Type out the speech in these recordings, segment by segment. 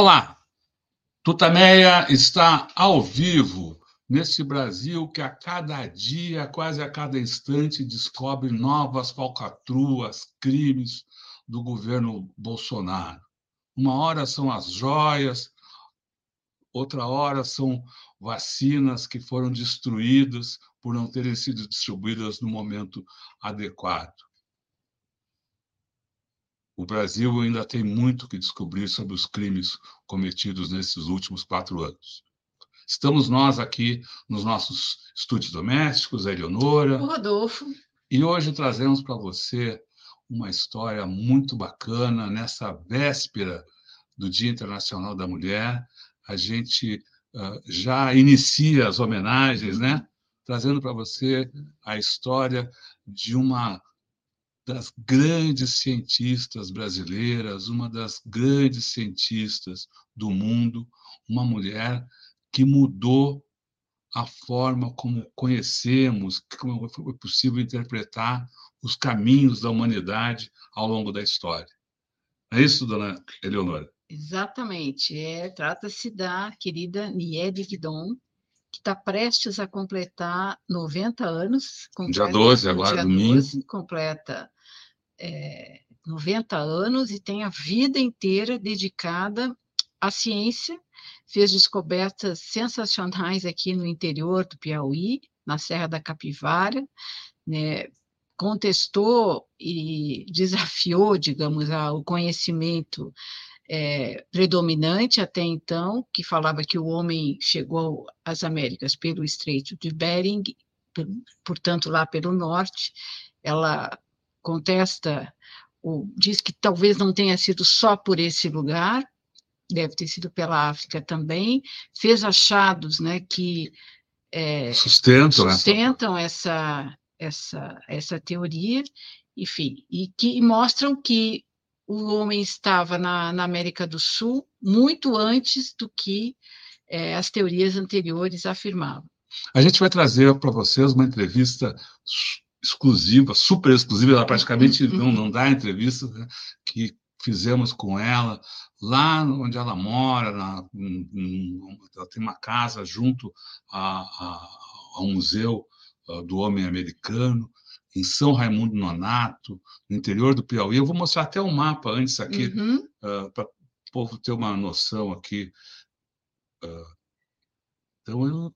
Olá, Tutameia está ao vivo neste Brasil que a cada dia, quase a cada instante, descobre novas falcatruas, crimes do governo Bolsonaro. Uma hora são as joias, outra hora são vacinas que foram destruídas por não terem sido distribuídas no momento adequado. O Brasil ainda tem muito que descobrir sobre os crimes cometidos nesses últimos quatro anos. Estamos nós aqui nos nossos estúdios domésticos, a Eleonora. O Rodolfo. E hoje trazemos para você uma história muito bacana. Nessa véspera do Dia Internacional da Mulher, a gente uh, já inicia as homenagens, né? Trazendo para você a história de uma das grandes cientistas brasileiras, uma das grandes cientistas do mundo, uma mulher que mudou a forma como conhecemos, como foi possível interpretar os caminhos da humanidade ao longo da história. É isso, dona Eleonora? Exatamente. É, Trata-se da querida Niede Guidon, que está prestes a completar 90 anos. Completa, dia 12, agora, dia domingo. 12, completa é, 90 anos e tem a vida inteira dedicada à ciência. Fez descobertas sensacionais aqui no interior do Piauí, na Serra da Capivara, né? contestou e desafiou, digamos, o conhecimento é, predominante até então, que falava que o homem chegou às Américas pelo Estreito de Bering, portanto, lá pelo norte. Ela contesta, ou diz que talvez não tenha sido só por esse lugar, deve ter sido pela África também, fez achados né, que é, sustentam, sustentam essa, essa, essa teoria, enfim, e que mostram que o homem estava na, na América do Sul muito antes do que é, as teorias anteriores afirmavam. A gente vai trazer para vocês uma entrevista exclusiva, super exclusiva, ela praticamente uhum. não, não dá entrevista, né, que fizemos com ela lá onde ela mora, na, ela tem uma casa junto a, a, ao Museu do Homem Americano, em São Raimundo Nonato, no interior do Piauí. Eu vou mostrar até um mapa antes aqui, uhum. uh, para o povo ter uma noção aqui. Uh, então, eu,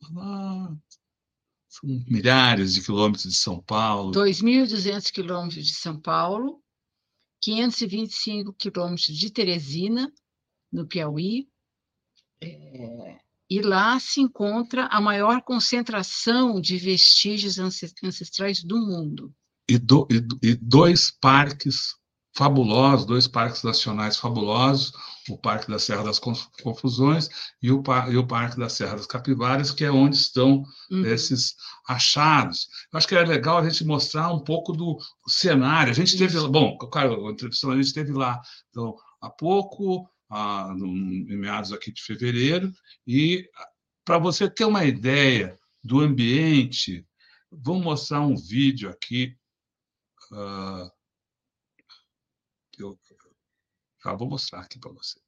são milhares de quilômetros de São Paulo. 2.200 quilômetros de São Paulo, 525 quilômetros de Teresina, no Piauí. É, e lá se encontra a maior concentração de vestígios ancestrais do mundo. E, do, e, e dois parques fabulosos, dois parques nacionais fabulosos, o Parque da Serra das Confusões e o, e o Parque da Serra das Capivaras, que é onde estão uhum. esses achados. Eu acho que é legal a gente mostrar um pouco do cenário. A gente teve, bom, claro, a gente esteve lá então, há pouco, ah, no, em meados aqui de fevereiro, e para você ter uma ideia do ambiente, vamos mostrar um vídeo aqui. Uh, eu já vou mostrar aqui para você.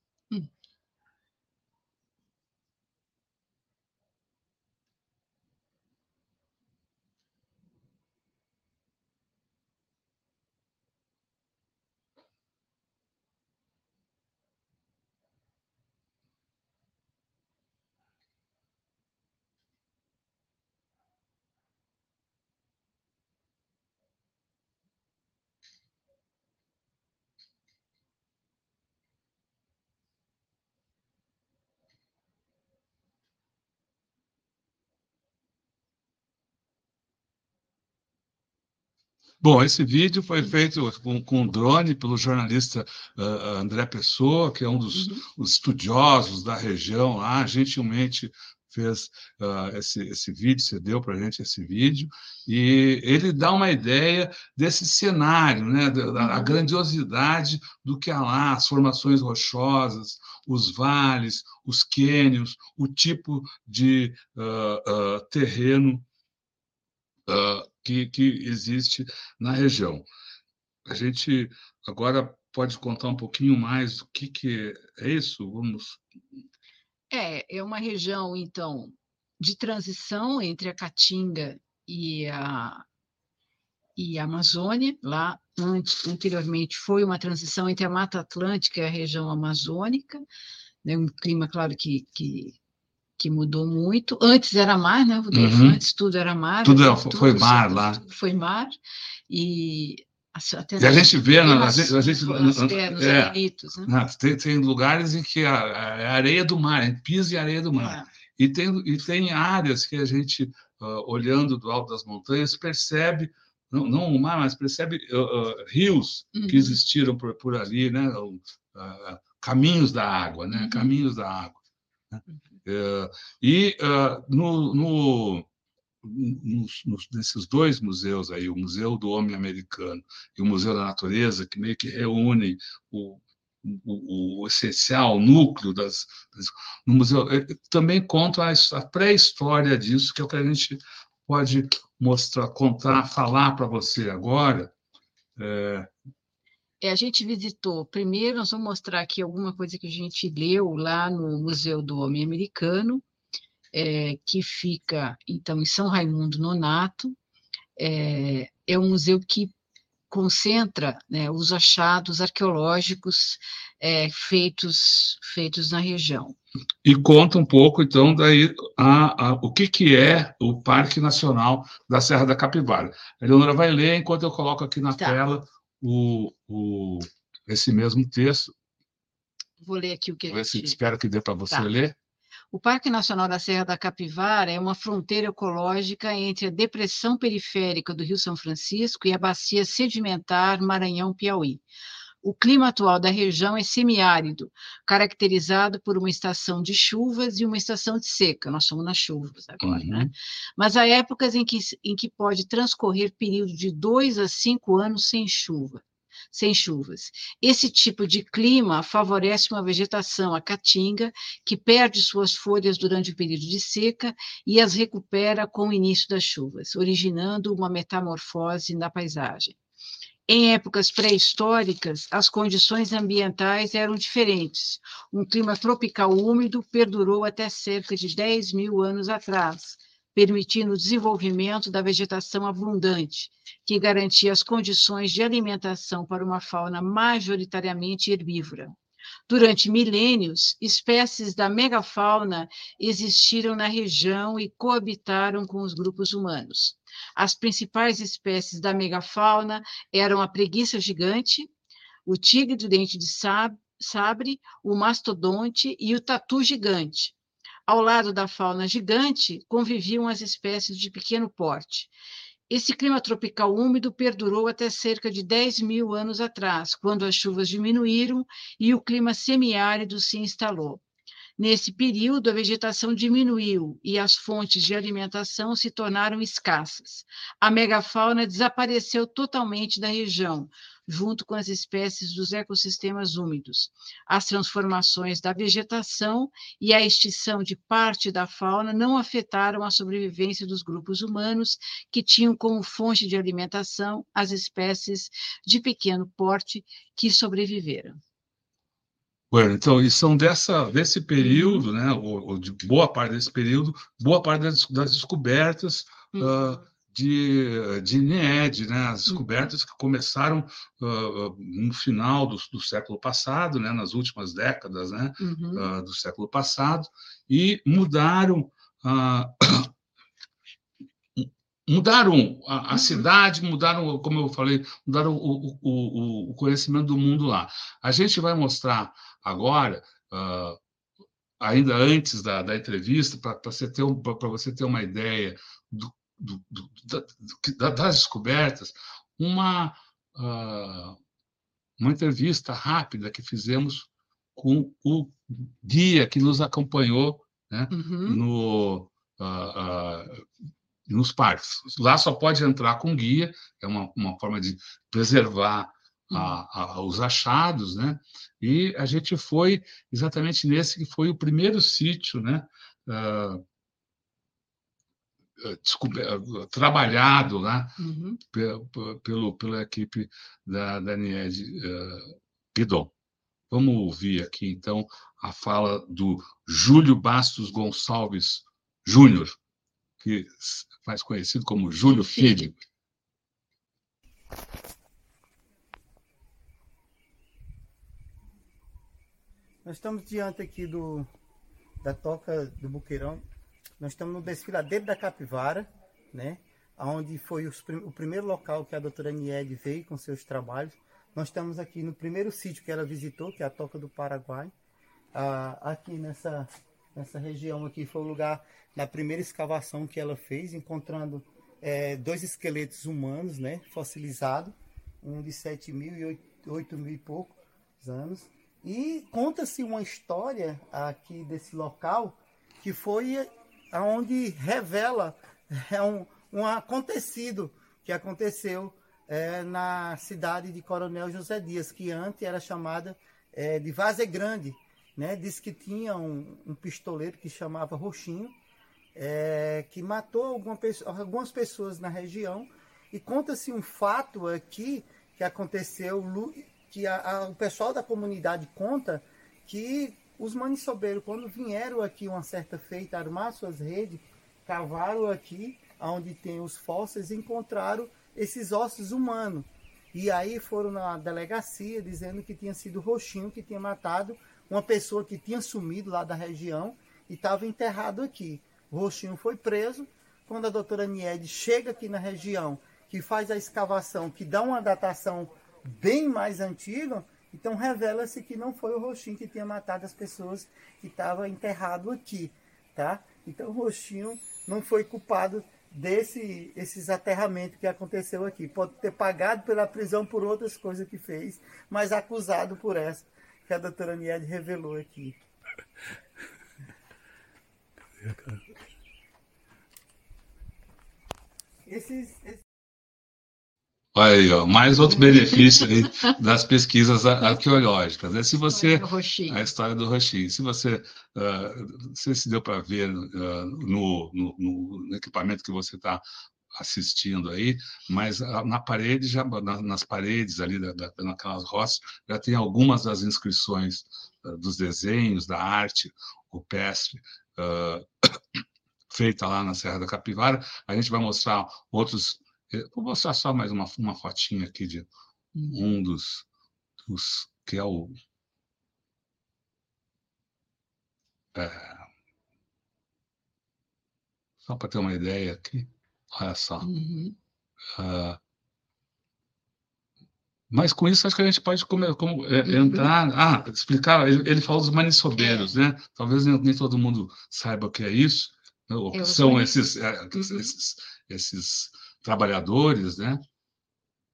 Bom, esse vídeo foi feito com, com drone pelo jornalista uh, André Pessoa, que é um dos uhum. estudiosos da região lá, gentilmente fez uh, esse, esse vídeo, cedeu para a gente esse vídeo, e ele dá uma ideia desse cenário, né, da, da uhum. grandiosidade do que há lá, as formações rochosas, os vales, os cânions, o tipo de uh, terreno que, que existe na região. A gente agora pode contar um pouquinho mais do que, que é isso? Vamos É, é uma região, então, de transição entre a Caatinga e a, e a Amazônia. Lá, antes, anteriormente, foi uma transição entre a Mata Atlântica e a região amazônica. Né? Um clima, claro, que, que, que mudou muito. Antes era mar, né? Uhum. Antes tudo era mar. Tudo, era, tudo foi mar lá. Foi mar. E até e a gente vê, né, a gente, a gente, é, nos é, né? tem, tem lugares em que a, a areia do mar, é piso e areia do mar. É. E, tem, e tem áreas que a gente, uh, olhando do alto das montanhas, percebe, não, não o mar, mas percebe uh, uh, rios uhum. que existiram por, por ali, né? caminhos da água, né? Uhum. Caminhos da água. Né? Uhum. Eh, e no, no nos, nesses dois museus aí, o Museu do Homem Americano e o Museu da Natureza, que meio que reúnem o, o, o essencial, o núcleo das, das, no museu, eh, também conta a, a pré-história disso, que é o que a gente pode mostrar, contar, falar para você agora. É... É, a gente visitou, primeiro nós vamos mostrar aqui alguma coisa que a gente leu lá no Museu do Homem Americano, é, que fica, então, em São Raimundo Nonato. É, é um museu que concentra né, os achados arqueológicos é, feitos, feitos na região. E conta um pouco, então, daí a, a, o que, que é o Parque Nacional da Serra da Capivara. A Eleonora vai ler enquanto eu coloco aqui na tá. tela o, o, esse mesmo texto. Vou ler aqui o que... Gente... Espero que dê para você tá. ler. O Parque Nacional da Serra da Capivara é uma fronteira ecológica entre a depressão periférica do Rio São Francisco e a bacia sedimentar Maranhão-Piauí. O clima atual da região é semiárido, caracterizado por uma estação de chuvas e uma estação de seca. Nós somos nas chuvas agora, né? uhum. né? Mas há épocas em que, em que pode transcorrer período de dois a cinco anos sem chuva sem chuvas. Esse tipo de clima favorece uma vegetação, a caatinga, que perde suas folhas durante o período de seca e as recupera com o início das chuvas, originando uma metamorfose na paisagem. Em épocas pré-históricas, as condições ambientais eram diferentes. Um clima tropical úmido perdurou até cerca de 10 mil anos atrás, permitindo o desenvolvimento da vegetação abundante, que garantia as condições de alimentação para uma fauna majoritariamente herbívora. Durante milênios, espécies da megafauna existiram na região e coabitaram com os grupos humanos. As principais espécies da megafauna eram a preguiça gigante, o tigre do dente de sabre, o mastodonte e o tatu gigante, ao lado da fauna gigante, conviviam as espécies de pequeno porte. Esse clima tropical úmido perdurou até cerca de 10 mil anos atrás, quando as chuvas diminuíram e o clima semiárido se instalou. Nesse período, a vegetação diminuiu e as fontes de alimentação se tornaram escassas. A megafauna desapareceu totalmente da região, junto com as espécies dos ecossistemas úmidos. As transformações da vegetação e a extinção de parte da fauna não afetaram a sobrevivência dos grupos humanos, que tinham como fonte de alimentação as espécies de pequeno porte que sobreviveram. Bueno, então, e são dessa, desse período, né, ou, ou, de boa parte desse período, boa parte das, das descobertas uhum. uh, de, de NED, né? as uhum. descobertas que começaram uh, no final do, do, século passado, né? nas últimas décadas né? Uhum. Uh, do século passado, e mudaram uh, mudaram a, a uhum. cidade, mudaram, como eu falei, mudaram o, o, o, conhecimento do mundo lá. A gente vai mostrar agora, ainda antes da, da entrevista, para você, ter, você ter uma ideia do do, do, da, das descobertas, uma, uh, uma entrevista rápida que fizemos com o guia que nos acompanhou né, uhum. no, uh, uh, nos parques. Lá só pode entrar com guia, é uma, uma forma de preservar a, os achados, né? E a gente foi exatamente nesse que foi o primeiro sítio, né? Uh, eh, eh, trabalhado lá uhum. pelo, pela equipe da, da Nied uh, Guidon. Vamos ouvir aqui, então, a fala do Júlio Bastos Gonçalves Júnior, que mais conhecido como Júlio Filho. Nós estamos diante aqui do, da Toca do Buqueirão. Nós estamos no desfiladeiro da Capivara, né? onde foi os, o primeiro local que a doutora Niede veio com seus trabalhos. Nós estamos aqui no primeiro sítio que ela visitou, que é a Toca do Paraguai. Ah, aqui nessa, nessa região aqui foi o lugar da primeira escavação que ela fez, encontrando é, dois esqueletos humanos, né, fossilizados, um de 7 mil e 8 mil e poucos anos. E conta-se uma história aqui desse local que foi aonde revela é um, um acontecido que aconteceu é, na cidade de Coronel José Dias, que antes era chamada é, de Vaze Grande. Né? Diz que tinha um, um pistoleiro que chamava Roxinho, é, que matou alguma, algumas pessoas na região. E conta-se um fato aqui que aconteceu, que a, a, o pessoal da comunidade conta que os maniçobeiros, quando vieram aqui uma certa feita armar suas redes, cavaram aqui, onde tem os fósseis, encontraram esses ossos humanos. E aí foram na delegacia dizendo que tinha sido Roxinho que tinha matado uma pessoa que tinha sumido lá da região e estava enterrado aqui. O Roxinho foi preso. Quando a doutora Niede chega aqui na região, que faz a escavação, que dá uma datação bem mais antiga, então revela-se que não foi o Roxinho que tinha matado as pessoas que estavam enterrado aqui, tá? Então o Roxinho não foi culpado desse esses aterramentos que aconteceu aqui. Pode ter pagado pela prisão por outras coisas que fez, mas acusado por essa que a doutora Niede revelou aqui. Esses, esses... Olha aí, ó, mais outro benefício aí das pesquisas arqueológicas. Né? Se você a história do Roxinho, se você uh, não sei se deu para ver uh, no, no, no, equipamento que você está assistindo aí, mas na parede já na, nas paredes ali da, da, naquelas roças já tem algumas das inscrições uh, dos desenhos da arte rupestre feita lá na Serra da Capivara. A gente vai mostrar outros Vou mostrar só mais uma, uma fotinha aqui de um dos, dos que é o. É, só para ter uma ideia aqui. Olha só. Uhum. Uh, mas com isso acho que a gente pode comer, como, é, entrar. Ah, explicar. Ele, ele falou dos maniçobeiros, é. né? Talvez nem, nem, todo mundo saiba o que é isso. Né? O que são esses, é, uhum. esses, esses trabalhadores, né?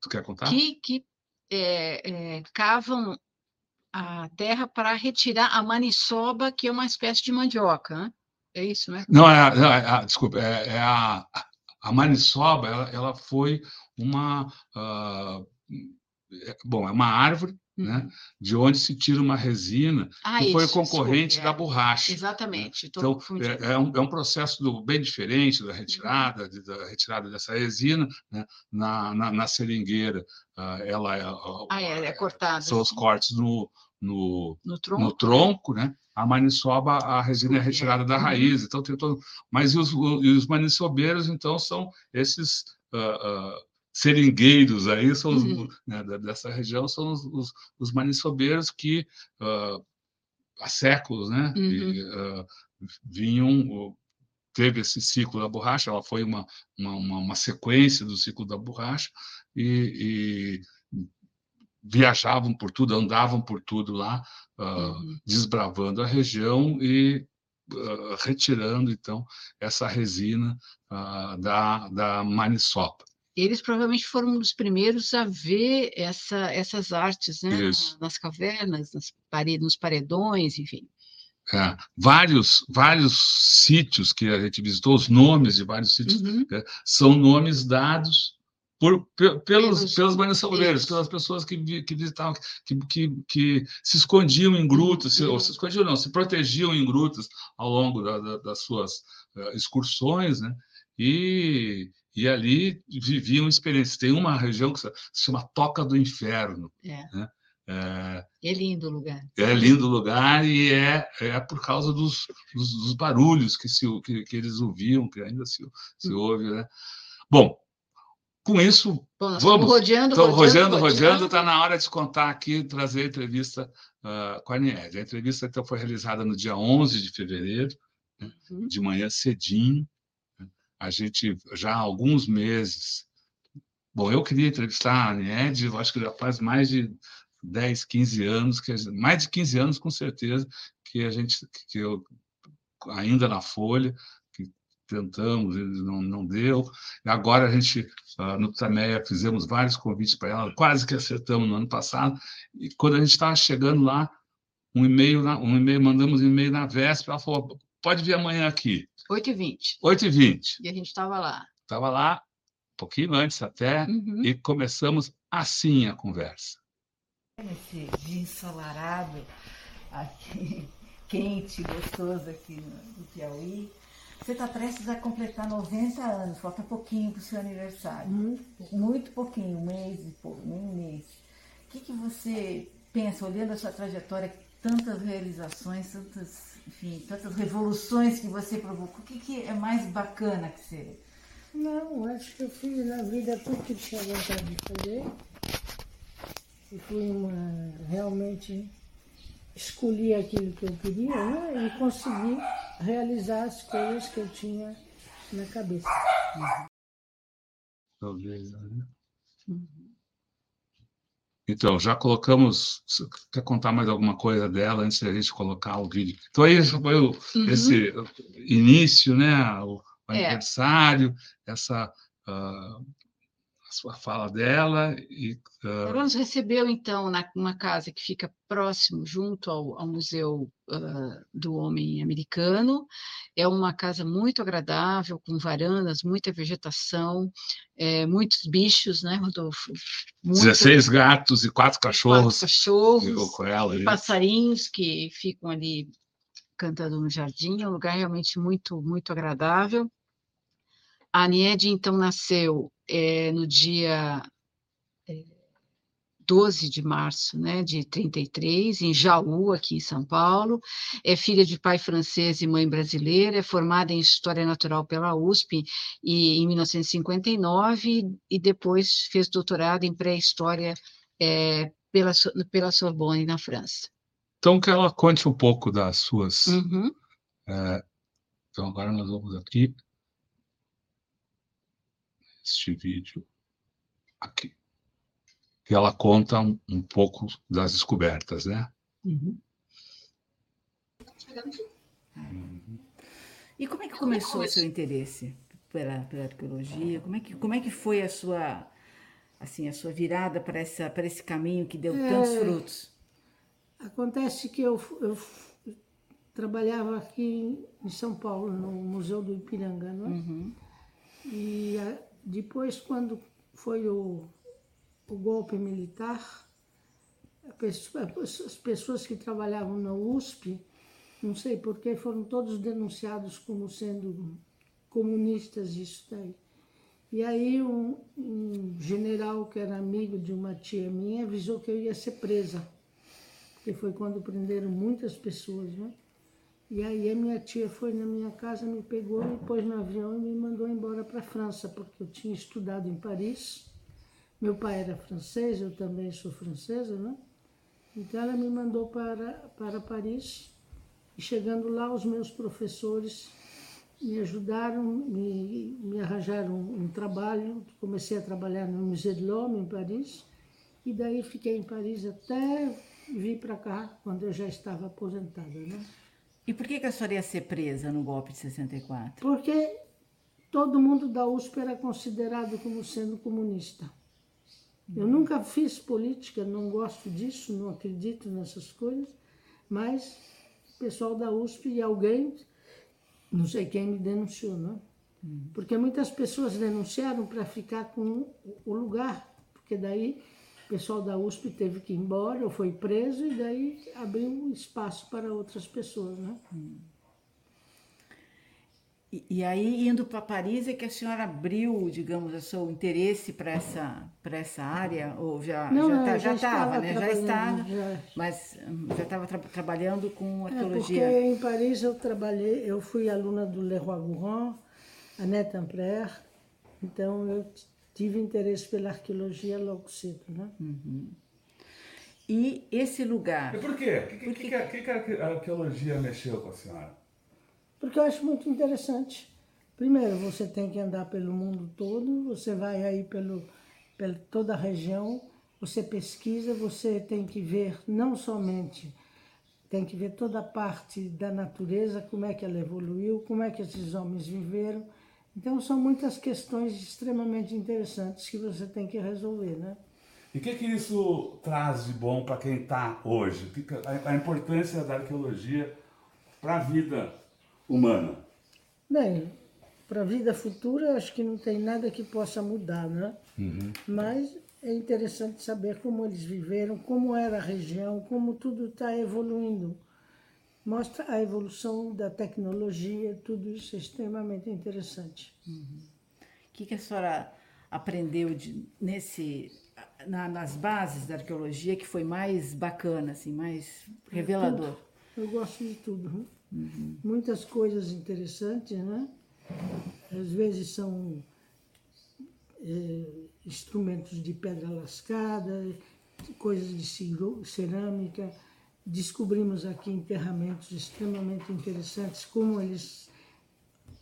Tu quer contar? Que, que é, é, cavam a terra para retirar a maniçoba, que é uma espécie de mandioca, né? É isso, né? Não, é, não, é, é desculpa, é, é, a, a maniçoba, ela, ela foi uma. Uh, bom, é uma árvore né? Uhum. de onde se tira uma resina ah, que isso, foi concorrente desculpe, da é. borracha. Exatamente. Então, é, é, um, é um processo do, bem diferente da retirada, uhum. de, da retirada dessa resina. Né? Na, na, na, seringueira, uh, ela é, ah, é, é cortada. São os cortes no, no, no tronco, no tronco né? A maniçoba, a resina é retirada da uhum. raiz, então tem todo. Mas os, os maniçobeiros, então, são esses uh, uh, seringueiros aí são os, uhum. né, dessa região são os, os, os maniçobeiros que uh, há séculos né uhum. e, uh, vinham teve esse ciclo da borracha ela foi uma, uma, uma sequência do ciclo da borracha e, e, viajavam por tudo andavam por tudo lá uh, uhum. desbravando a região e retirando então essa resina da da maniçoba eles provavelmente foram um dos primeiros a ver essa, essas artes né? nas cavernas, nas paredes, nos paredões, enfim. É, vários, vários sítios que a gente visitou, os nomes de vários sítios, uhum. é, são nomes dados por, pelos, pelos, pelos pelas pessoas que, que visitavam, que, que, que se escondiam em grutas, se, ou se escondiam não, se protegiam em grutas ao longo da, da, das suas uh, excursões, né? E, e ali viviam experiências. Tem uma região que se chama Toca do Inferno. É. Né? É, é lindo o lugar. É lindo o lugar e é, é por causa dos, dos, dos barulhos que, se, que, que, eles ouviam, que ainda se, se hum. ouve. Né? Bom, com isso, Bom, vamos. Rodeando, rodeando, rodeando, rodeando. Está na hora de contar aqui, trazer a entrevista uh, com a Nied. A entrevista então, foi realizada no dia 11 de fevereiro, né? uhum. de manhã cedinho. A gente já há alguns meses. Bom, eu queria entrevistar a Nied, acho que já faz mais de 10, 15 anos, que mais de 15 anos com certeza, que a gente, que eu, ainda na Folha, que tentamos, não, não deu. Agora a gente, ah, no Tameia, fizemos vários convites para ela, quase que acertamos no ano passado, e quando a gente estava chegando lá, um e-mail, um e-mail, mandamos um e-mail na véspera, ela falou, pode vir amanhã aqui. 8h20. 8h20. E a gente estava lá. Estava lá, um pouquinho antes até, uhum. e começamos assim a conversa nesse dia ensolarado, aqui, quente, gostoso aqui no Piauí. Você está prestes a completar 90 anos, falta pouquinho para o seu aniversário. Muito, muito pouquinho, um mês e pouco, nem um mês. O que, que você pensa, olhando a sua trajetória, tantas realizações, tantas, enfim, tantas revoluções que você provocou, o que, que é mais bacana que você... Não, acho que eu fiz na vida tudo que tinha vontade de fazer e fui uma, realmente escolhi aquilo que eu queria né? e consegui realizar as coisas que eu tinha na cabeça. Talvez, né? Então, já colocamos. Quer contar mais alguma coisa dela antes de a gente colocar o vídeo? Então, aí foi o, uhum. esse início, né? O, o é. aniversário, essa uh, a sua fala dela. E, uh... Ela nos recebeu, então, na, numa casa que fica próximo, junto ao, ao Museu uh, do Homem Americano. É uma casa muito agradável, com varandas, muita vegetação, é, muitos bichos, né, Rodolfo? Muito... 16 gatos e quatro cachorros. Quatro cachorros, com ela, e passarinhos que ficam ali cantando no jardim. É um lugar realmente muito, muito agradável. A Aniede, então, nasceu é, no dia é, 12 de março né, de 33, em Jaú, aqui em São Paulo. É filha de pai francês e mãe brasileira, é formada em História Natural pela USP e, em 1959 e depois fez doutorado em Pré-História é, pela, pela Sorbonne, na França. Então, que ela conte um pouco das suas. Uhum. É, então, agora nós vamos aqui este vídeo aqui. Que ela conta um, um pouco das descobertas, né? Uhum. E como é que começou o seu interesse pela, pela arqueologia? Como é, que, como é que foi a sua assim a sua virada para essa para esse caminho que deu é, tantos frutos? Acontece que eu, eu trabalhava aqui em São Paulo no Museu do Ipiranga, não é? Uhum. E a, depois, quando foi o, o golpe militar, as pessoas que trabalhavam na USP, não sei porquê, foram todos denunciados como sendo comunistas, isso daí. E aí um, um, general que era amigo de uma tia minha avisou que eu ia ser presa, porque foi quando prenderam muitas pessoas, né? E aí a minha tia foi na minha casa, me pegou, me pôs no avião e me mandou embora para a França, porque eu tinha estudado em Paris. Meu pai era francês, eu também sou francesa, né? Então ela me mandou para, para Paris. E chegando lá, os meus professores me ajudaram, me, me arranjaram um, trabalho. Comecei a trabalhar no Musée de l'Homme, em Paris. E daí fiquei em Paris até vir para cá, quando eu já estava aposentada, né? E por que, que a senhora ia ser presa no golpe de 64? Porque todo mundo da USP era considerado como sendo comunista. Eu uhum. nunca fiz política, não gosto disso, não acredito nessas coisas, mas o pessoal da USP e alguém, não sei quem me denunciou, não? Uhum. Porque muitas pessoas denunciaram para ficar com o lugar, porque daí pessoal da USP teve que ir embora, ou foi preso, e daí abriu espaço para outras pessoas, né? E, e aí, indo para Paris, é que a senhora abriu, digamos, o seu interesse para essa, para essa área? Ou já Não, já, tá- já já estava, estava né? Já estava, já. mas hum, já estava tra- trabalhando com É, porque arqueologia. em Paris eu trabalhei, eu fui aluna do Leroy Gourand, Annette Ampère, então eu tive interesse pela arqueologia logo cedo, né? E esse lugar, E por quê? O que, que, que, que a arqueologia mexeu com a senhora? Porque eu acho muito interessante. Primeiro, você tem que andar pelo mundo todo, você vai aí pelo, pela toda a região, você pesquisa, você tem que ver não somente, tem que ver toda a parte da natureza, como é que ela evoluiu, como é que esses homens viveram. Então, são muitas questões extremamente interessantes que você tem que resolver, né? E o que, que isso traz de bom para quem está hoje? A, importância da arqueologia para a vida humana. Bem, para a vida futura, acho que não tem nada que possa mudar, né? Mas é interessante saber como eles viveram, como era a região, como tudo está evoluindo. Mostra a evolução da tecnologia, tudo isso é extremamente interessante. o que, que a senhora aprendeu de, nesse, na- nas bases da arqueologia que foi mais bacana, assim, mais revelador? Eu gosto de tudo. né? Muitas coisas interessantes, né? Às vezes são eh, instrumentos de pedra lascada, coisas de cerâmica. Descobrimos aqui enterramentos extremamente interessantes, como eles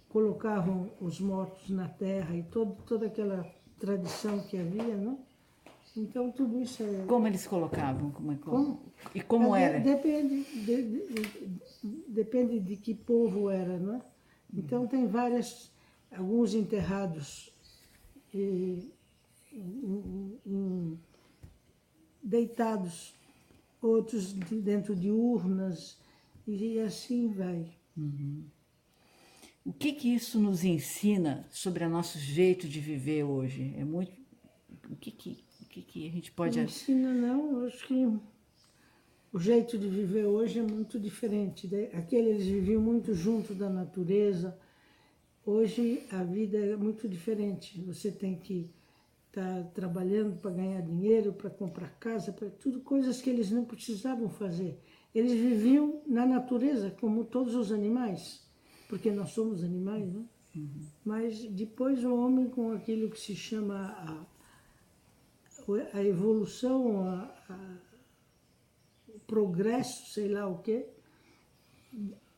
colocavam os mortos na terra e todo, toda aquela tradição que havia, né? Então tudo isso é Como eles colocavam? Como, é, Como? E como é, era? de- Depende de, de- depende de que povo era, não é? Então tem várias, alguns enterrados eh, em- em- deitados, outros de- dentro de urnas e assim vai. O que que isso nos ensina sobre o nosso jeito de viver hoje? É muito. O que que, o que, que a gente pode. Não ensina não, acho que o jeito de viver hoje é muito diferente. né? Aquele eles viviam muito junto da natureza. Hoje a vida é muito diferente. Você tem que estar trabalhando para ganhar dinheiro, para comprar casa, para tudo coisas que eles não precisavam fazer. Eles viviam na natureza como todos os animais, porque nós somos animais, né? Mas depois o homem com aquilo que se chama a, a evolução, a, a- o progresso, sei lá o quê,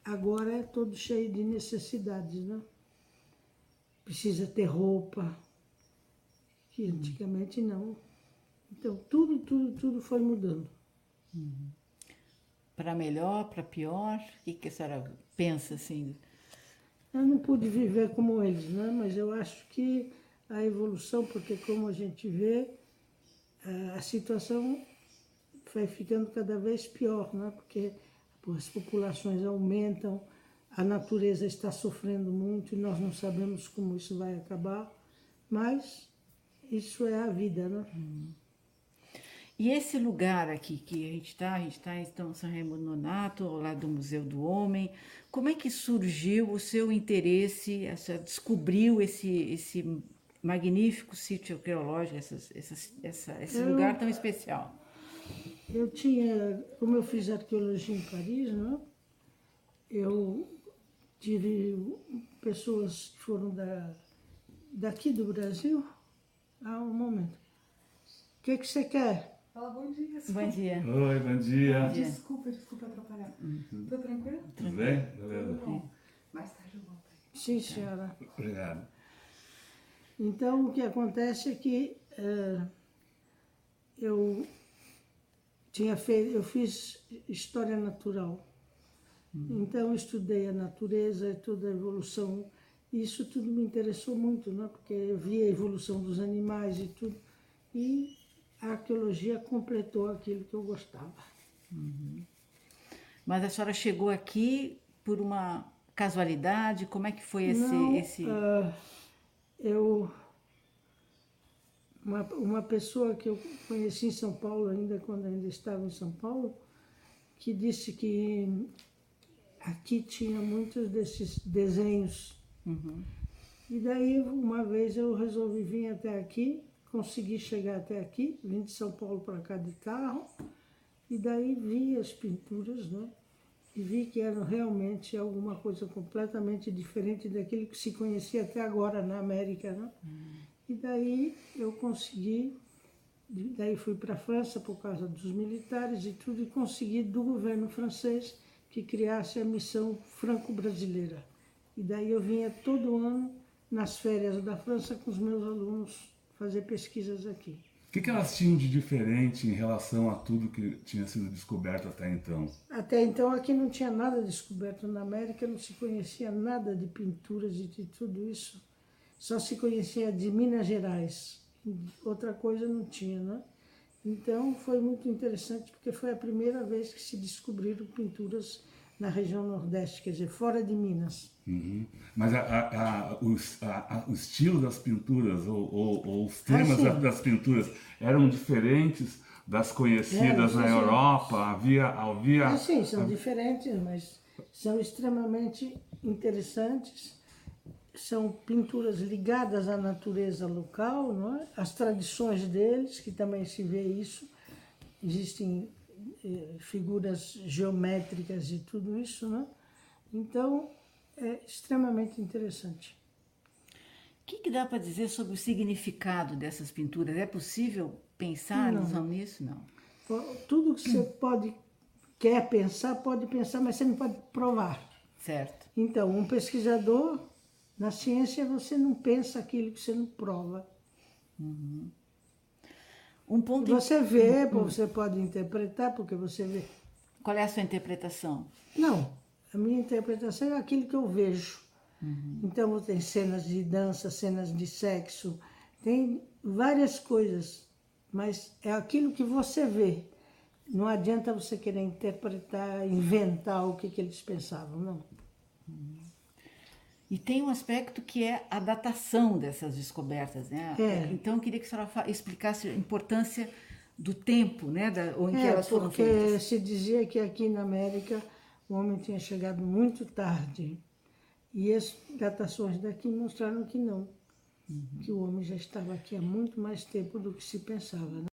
agora é todo cheio de necessidades, né? Precisa ter roupa, que antigamente não. Então, tudo, tudo, tudo foi mudando. Para melhor, para pior? O que, que a senhora pensa assim? Eu não pude viver como eles, né? mas eu acho que a evolução, porque como a gente vê, a- situação vai ficando cada vez pior, né? porque as populações aumentam, a natureza está sofrendo muito e nós não sabemos como isso vai acabar, mas isso é a vida, né? E esse lugar aqui que a gente está, a gente está em São Raimundo Nonato, ao lado do Museu do Homem. Como é que surgiu o seu interesse, descobriu esse, esse magnífico sítio arqueológico, essas, essas, essa, esse Eu- lugar tão especial? Eu tinha, como eu fiz arqueologia em Paris, né? eu tive pessoas que foram da, daqui do Brasil. Ah, um momento. O que, que você quer? Fala bom dia. Bom dia. Oi, bom dia. dia. Desculpa, desculpa atrapalhar. Tô tranquilo? Tudo bem? Beleza. Mais tarde eu volto. Sim, senhora. Obrigado. Então, o que acontece é que eh, eu tinha feito, eu fiz história natural. Então, eu estudei a natureza, toda a evolução. E isso tudo me interessou muito, né? porque eu vi a evolução dos animais e tudo. E a arqueologia completou aquilo que eu gostava. Mas a senhora chegou aqui por uma casualidade? Como é que foi esse. Não, esse... ah, eu. Uma, uma pessoa que eu conheci em São Paulo, ainda quando ainda estava em São Paulo, que disse que aqui tinha muitos desses desenhos Uhum. E daí, uma vez eu resolvi vir até aqui, consegui chegar até aqui, vim de São Paulo para cá de carro, e daí vi as pinturas, né? E vi que eram realmente alguma coisa completamente diferente daquilo que se conhecia até agora na América, né? E daí eu consegui, daí fui para a França por causa dos militares e tudo, e consegui do governo francês que criasse a missão franco-brasileira. E daí eu vinha todo ano nas férias da França com os meus alunos fazer pesquisas aqui. O que, que elas tinham de diferente em relação a tudo que tinha sido descoberto até então? Até então aqui não tinha nada descoberto na América, não se conhecia nada de pinturas e de tudo isso. Só se conhecia de Minas Gerais. Outra coisa não tinha, né? Então foi muito interessante porque foi a primeira vez que se descobriram pinturas na região Nordeste, quer dizer, fora de Minas. Uhum. Mas a, a, a, o, o, estilo das pinturas ou, ou, ou os temas Ah, das, pinturas eram diferentes das conhecidas É, na. Europa? Havia, havia Ah, sim, são diferentes, mas são extremamente interessantes. São pinturas ligadas à natureza local, não é? às tradições deles, que também se vê isso. Existem eh, figuras geométricas e tudo isso, né? Então, é extremamente interessante. O que, que dá para dizer sobre o significado dessas pinturas? É possível pensar Não. nisso? Não. Tudo que você pode, quer pensar, pode pensar, mas você não pode provar. Certo. Então, um pesquisador, na ciência, você não pensa aquilo que você não prova. Um ponto. Você vê, você pode interpretar, porque você vê. Qual é a sua interpretação? Não, a minha interpretação é aquilo que eu vejo. Então, tem cenas de dança, cenas de sexo, tem várias coisas, mas é aquilo que você vê. Não adianta você querer interpretar, inventar o que, que eles pensavam, não. E tem um aspecto que é a datação dessas descobertas, né? É. Então, eu queria que a senhora explicasse a importância do tempo, né? Da, ou em que É, elas foram porque feitas. se dizia que aqui na América o homem tinha chegado muito tarde. E as datações daqui mostraram que não. Que o homem já estava aqui há muito mais tempo do que se pensava. Né?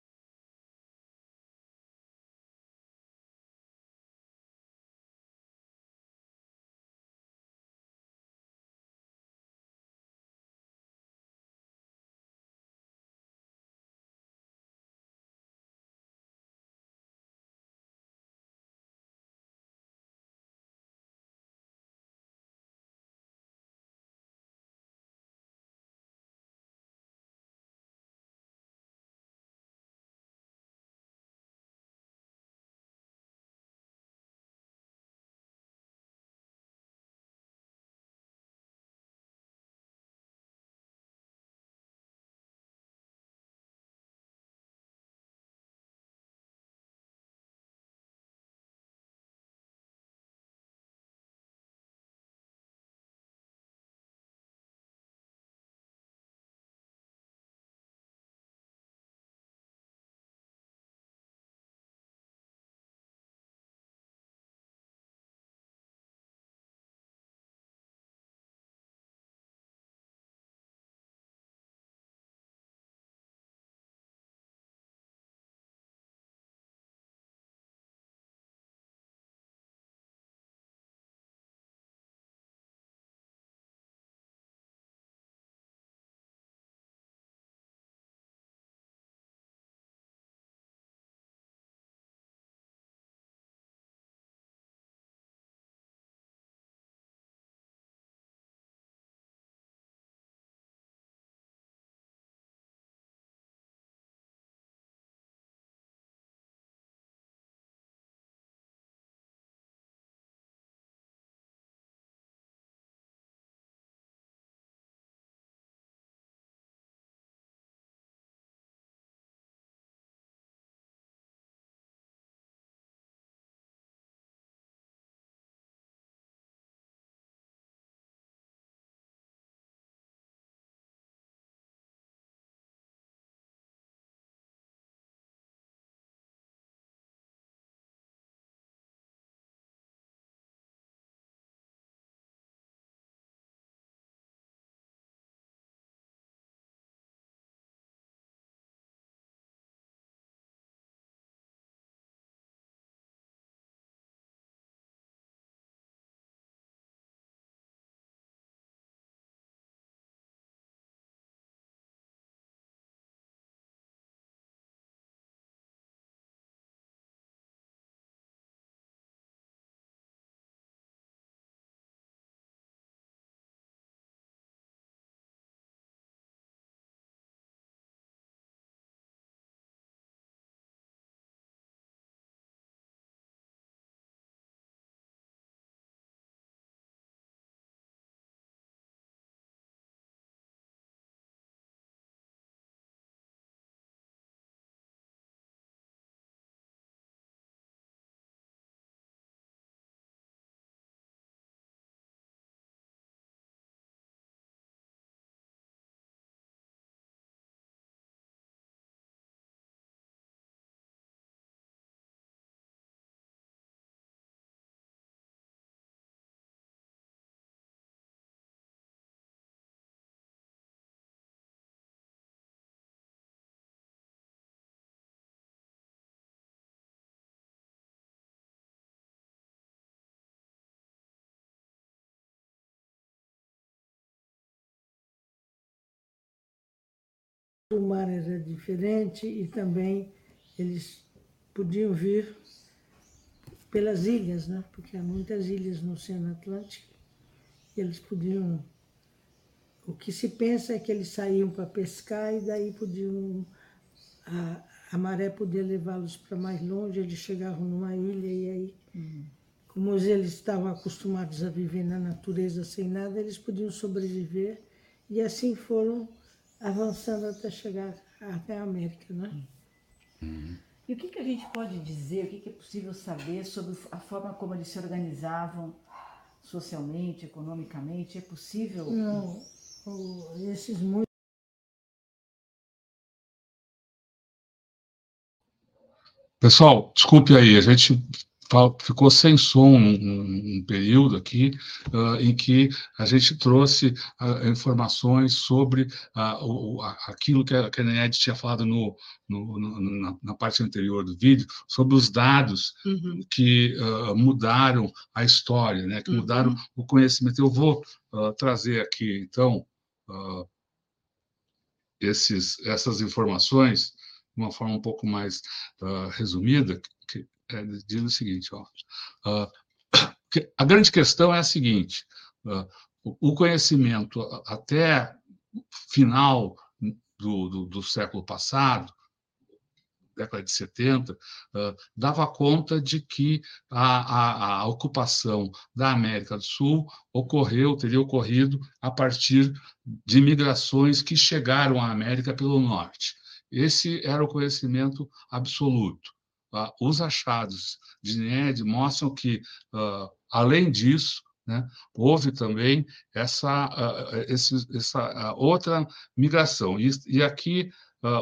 O mar era diferente e também eles podiam vir pelas ilhas, né? porque há muitas ilhas no Oceano Atlântico, e eles podiam. O que se pensa é que eles saíam para pescar e daí podiam. A, a maré podia levá-los para mais longe, eles chegavam numa ilha e aí, uhum. como eles estavam acostumados a viver na natureza sem nada, eles podiam sobreviver e assim foram avançando até chegar até a América, né? Uhum. E o que, que a gente pode dizer, o que, que é possível saber sobre a forma como eles se organizavam socialmente, economicamente? É possível? Não, esses muitos. Pessoal, desculpe aí, a gente ficou sem som um, um período aqui uh, em que a gente trouxe uh, informações sobre uh, o, aquilo que a, que a tinha falado no, no, no, na, na, parte anterior do vídeo, sobre os dados uhum. que mudaram a história, né, que uhum. mudaram o conhecimento. Eu vou trazer aqui, então, esses, essas informações de uma forma um pouco mais resumida, é, diz o seguinte: ó, uh, a grande questão é a seguinte: uh, o conhecimento até final do, do, do século passado, década de 70, uh, dava conta de que a, a, a, ocupação da América do Sul ocorreu, teria ocorrido a partir de migrações que chegaram à América pelo norte. Esse era o conhecimento absoluto. Uh, os achados de NED mostram que, uh, além disso, né, houve também essa, uh, esse, essa outra migração. E, e aqui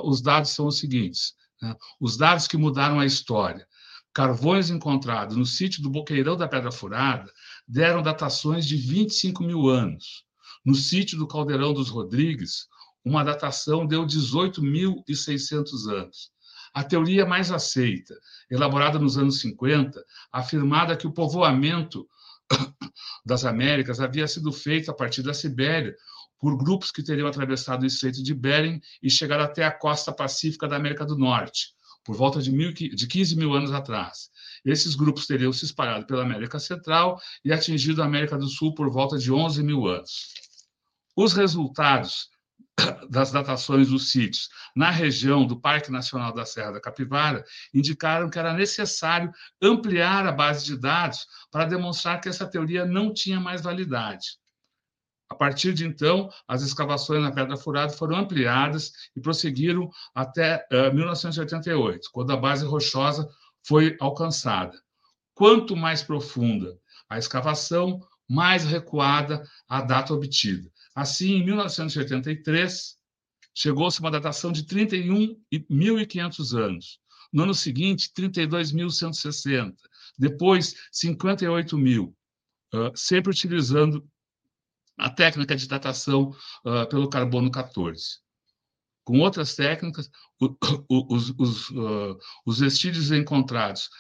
os dados são os seguintes: né, os dados que mudaram a história. Carvões encontrados no sítio do Boqueirão da Pedra Furada deram datações de 25 mil anos. No sítio do Caldeirão dos Rodrigues, uma datação deu 18.600 anos. A teoria mais aceita, elaborada nos anos 50, afirmava que o povoamento das Américas havia sido feito a partir da Sibéria por grupos que teriam atravessado o Estreito de Bering e chegado até a costa pacífica da América do Norte, por volta de, mil, de 15 mil anos atrás. Esses grupos teriam se espalhado pela América Central e atingido a América do Sul por volta de 11 mil anos. Os resultados das datações dos sítios na região do Parque Nacional da Serra da Capivara indicaram que era necessário ampliar a base de dados para demonstrar que essa teoria não tinha mais validade. A partir de então, as escavações na Pedra Furada foram ampliadas e prosseguiram até uh, 1988, quando a base rochosa foi alcançada. Quanto mais profunda a escavação, mais recuada a data obtida. Assim, em 1983, chegou-se uma datação de 31.500 anos. No ano seguinte, 32.160. Depois, 58 mil, uh, sempre utilizando a técnica de datação uh, pelo carbono 14. Com outras técnicas, o, o, os, os, uh, os, vestígios encontrados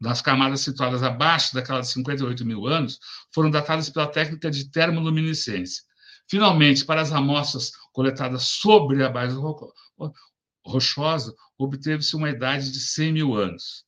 nas camadas situadas abaixo daquelas de 58 mil anos, foram datadas pela técnica de termoluminescência. Finalmente, para as amostras coletadas sobre a base rochosa, obteve-se uma idade de 100 mil anos.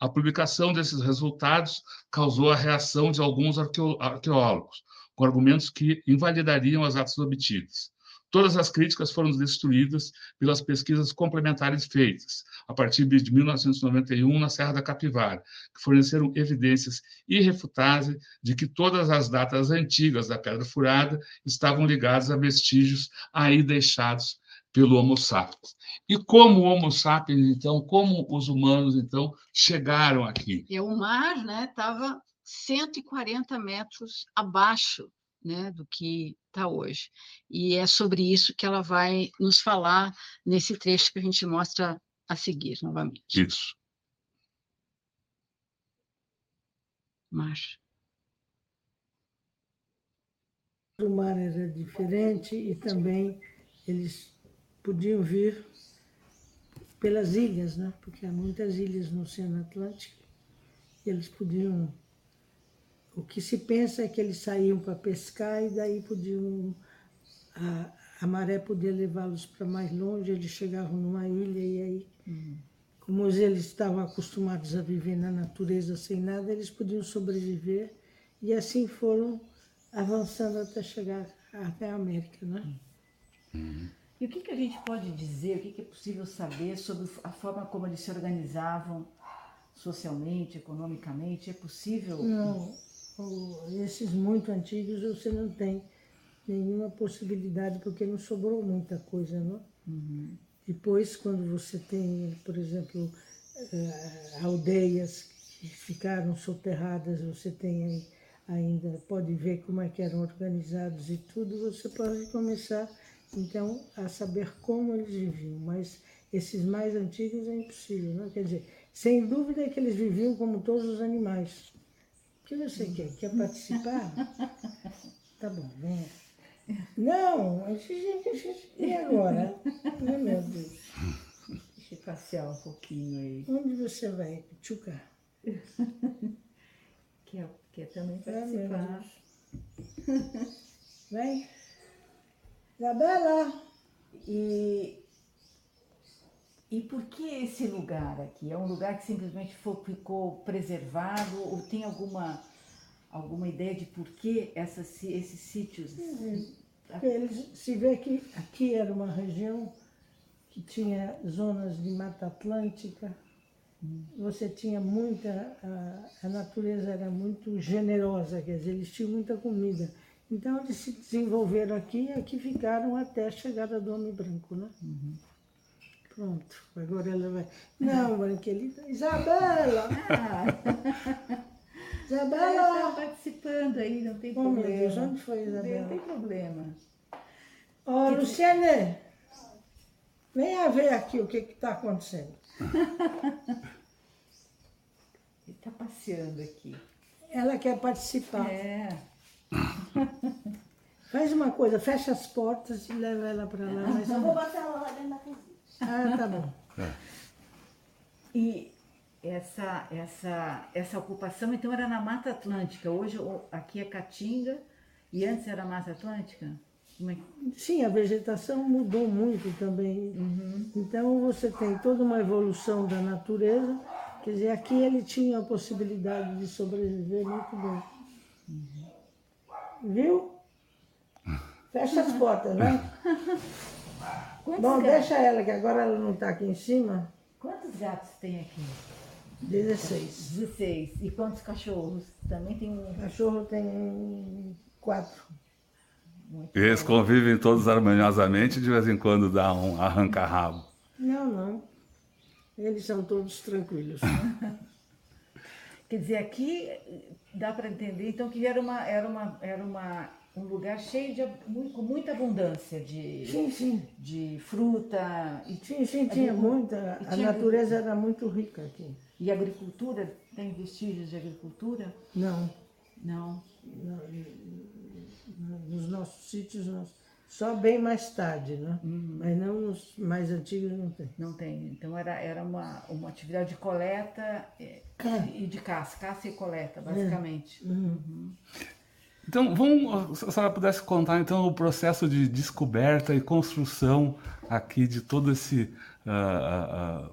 A publicação desses resultados causou a reação de alguns arqueólogos, com argumentos que invalidariam as atas obtidas. Todas as críticas foram destruídas pelas pesquisas complementares feitas, a partir de 1991, na Serra da Capivara, que forneceram evidências irrefutáveis de que todas as datas antigas da Pedra Furada estavam ligadas a vestígios aí deixados pelo Homo sapiens. E como o Homo sapiens, então, como os humanos, então, chegaram aqui? E o mar estava né, 140 metros abaixo né, do que está hoje. E é sobre isso que ela vai nos falar nesse trecho que a gente mostra a seguir novamente. Isso. Marcha. O mar era diferente e também eles podiam vir pelas ilhas, né? porque há muitas ilhas no Oceano Atlântico, e eles podiam o que se pensa é que eles saíam para pescar e daí podiam. A, a maré podia levá-los para mais longe, eles chegavam numa ilha e aí, como eles estavam acostumados a viver na natureza sem nada, eles podiam sobreviver e assim foram avançando até chegar até a América, né? E o que, que a gente pode dizer, o que, que é possível saber sobre a forma como eles se organizavam socialmente, economicamente? É possível? Não, esses muito antigos você não tem nenhuma possibilidade porque não sobrou muita coisa, não? Depois, quando você tem, por exemplo, eh, aldeias que ficaram soterradas, você tem ainda, pode ver como é que eram organizados e tudo, você pode começar, então, a saber como eles viviam. Mas esses mais antigos é impossível, não? Quer dizer, sem dúvida é que eles viviam como todos os animais. O que você quer? Quer participar? Tá bom, venha. Não, e agora? Ai, meu Deus. Deixa eu passear um pouquinho aí. Onde você vai, Tchuca? Quer, quer também participar? Deus. Vem. Isabela! E, e por que esse lugar aqui? É um lugar que simplesmente ficou preservado ou tem alguma, alguma ideia de por que essas, esses sítios? Porque Eles, se vê que aqui era uma região que tinha zonas de Mata Atlântica, você tinha muita, a, a natureza era muito generosa, quer dizer, eles tinham muita comida. Então eles se desenvolveram aqui e aqui ficaram até a chegada do homem branco, né? Pronto, agora ela vai. Não, Branquelita. Isabela! Ah, ela Isabela! está participando aí, não tem Oh, problema. Deus, onde foi Isabela? Não tem problema. Ô, Luciane, venha ver aqui o que está acontecendo. Ele está passeando aqui. Ela quer participar. É. Faz uma coisa, fecha as portas e leva ela para lá. Mas... Eu vou botar ela lá dentro da cozinha. Ah, tá bom. E essa, essa, essa ocupação, então, era na Mata Atlântica. Hoje aqui é Caatinga e antes era Mata Atlântica? É Sim, a vegetação mudou muito também. Então você tem toda uma evolução da natureza. Quer dizer, aqui ele tinha a possibilidade de sobreviver muito bem. Viu? Fecha as portas, né? Quantos, Bom, gatos, deixa ela, que agora ela não está aqui em cima. quantos gatos tem aqui? 16. 16. E quantos cachorros? Também tem um. Cachorro tem quatro. Muito Eles convivem todos harmoniosamente e de vez em quando dá um arranca-rabo. Não, não. Eles são todos tranquilos. Quer dizer, aqui dá para entender então que era uma era uma era uma um lugar cheio de com muita abundância de Sim, sim. de fruta e, Sim, sim, tinha muita. A tinha- natureza era muito rica aqui. e agricultura. Tem vestígios de agricultura? Não, Não. não, nos nossos sítios, nós, só bem mais tarde, né? Mas não nos mais antigos não tem. Não tem. Então era, era uma, uma atividade de coleta eh, e de caça, caça e coleta, basicamente. Então, vamos, se a senhora pudesse contar então o processo de descoberta e construção aqui de todo esse ah, ah,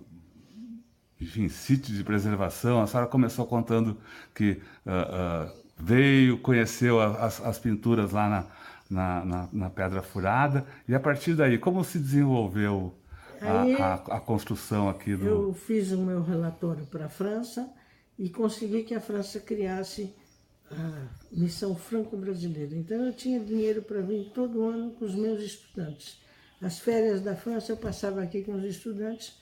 enfim, sítio de preservação. A senhora começou contando que ah, veio, conheceu as, as pinturas lá na, na, na- na Pedra Furada, e a partir daí, como se desenvolveu a, Aí- a- a construção aqui do. Eu fiz o meu relatório para a França e consegui que a França criasse Missão Franco-Brasileira. Então eu tinha dinheiro para vir todo ano com os meus estudantes. As férias da França eu passava aqui com os estudantes,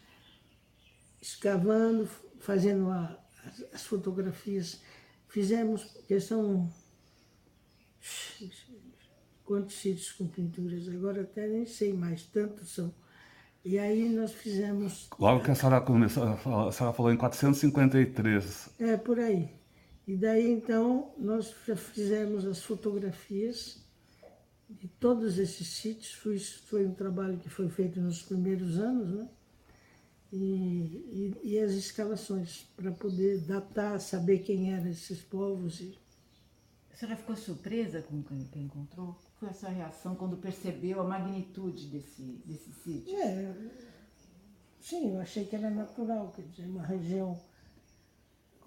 escavando, fazendo a- as, as fotografias. Fizemos, porque são quantos sítios com pinturas, agora até nem sei mais, tantos são. E aí nós fizemos Logo que a senhora começou, a senhora falou em 453. É, por aí. E daí então nós fizemos as fotografias de todos esses sítios. Foi, foi um trabalho que foi feito nos primeiros anos, né? E, e, e as escavações, para poder datar, saber quem eram esses povos. E, A senhora ficou surpresa com o que encontrou? foi a sua reação quando percebeu a magnitude desse, desse sítio? É, sim, eu achei que era natural, quer dizer, uma região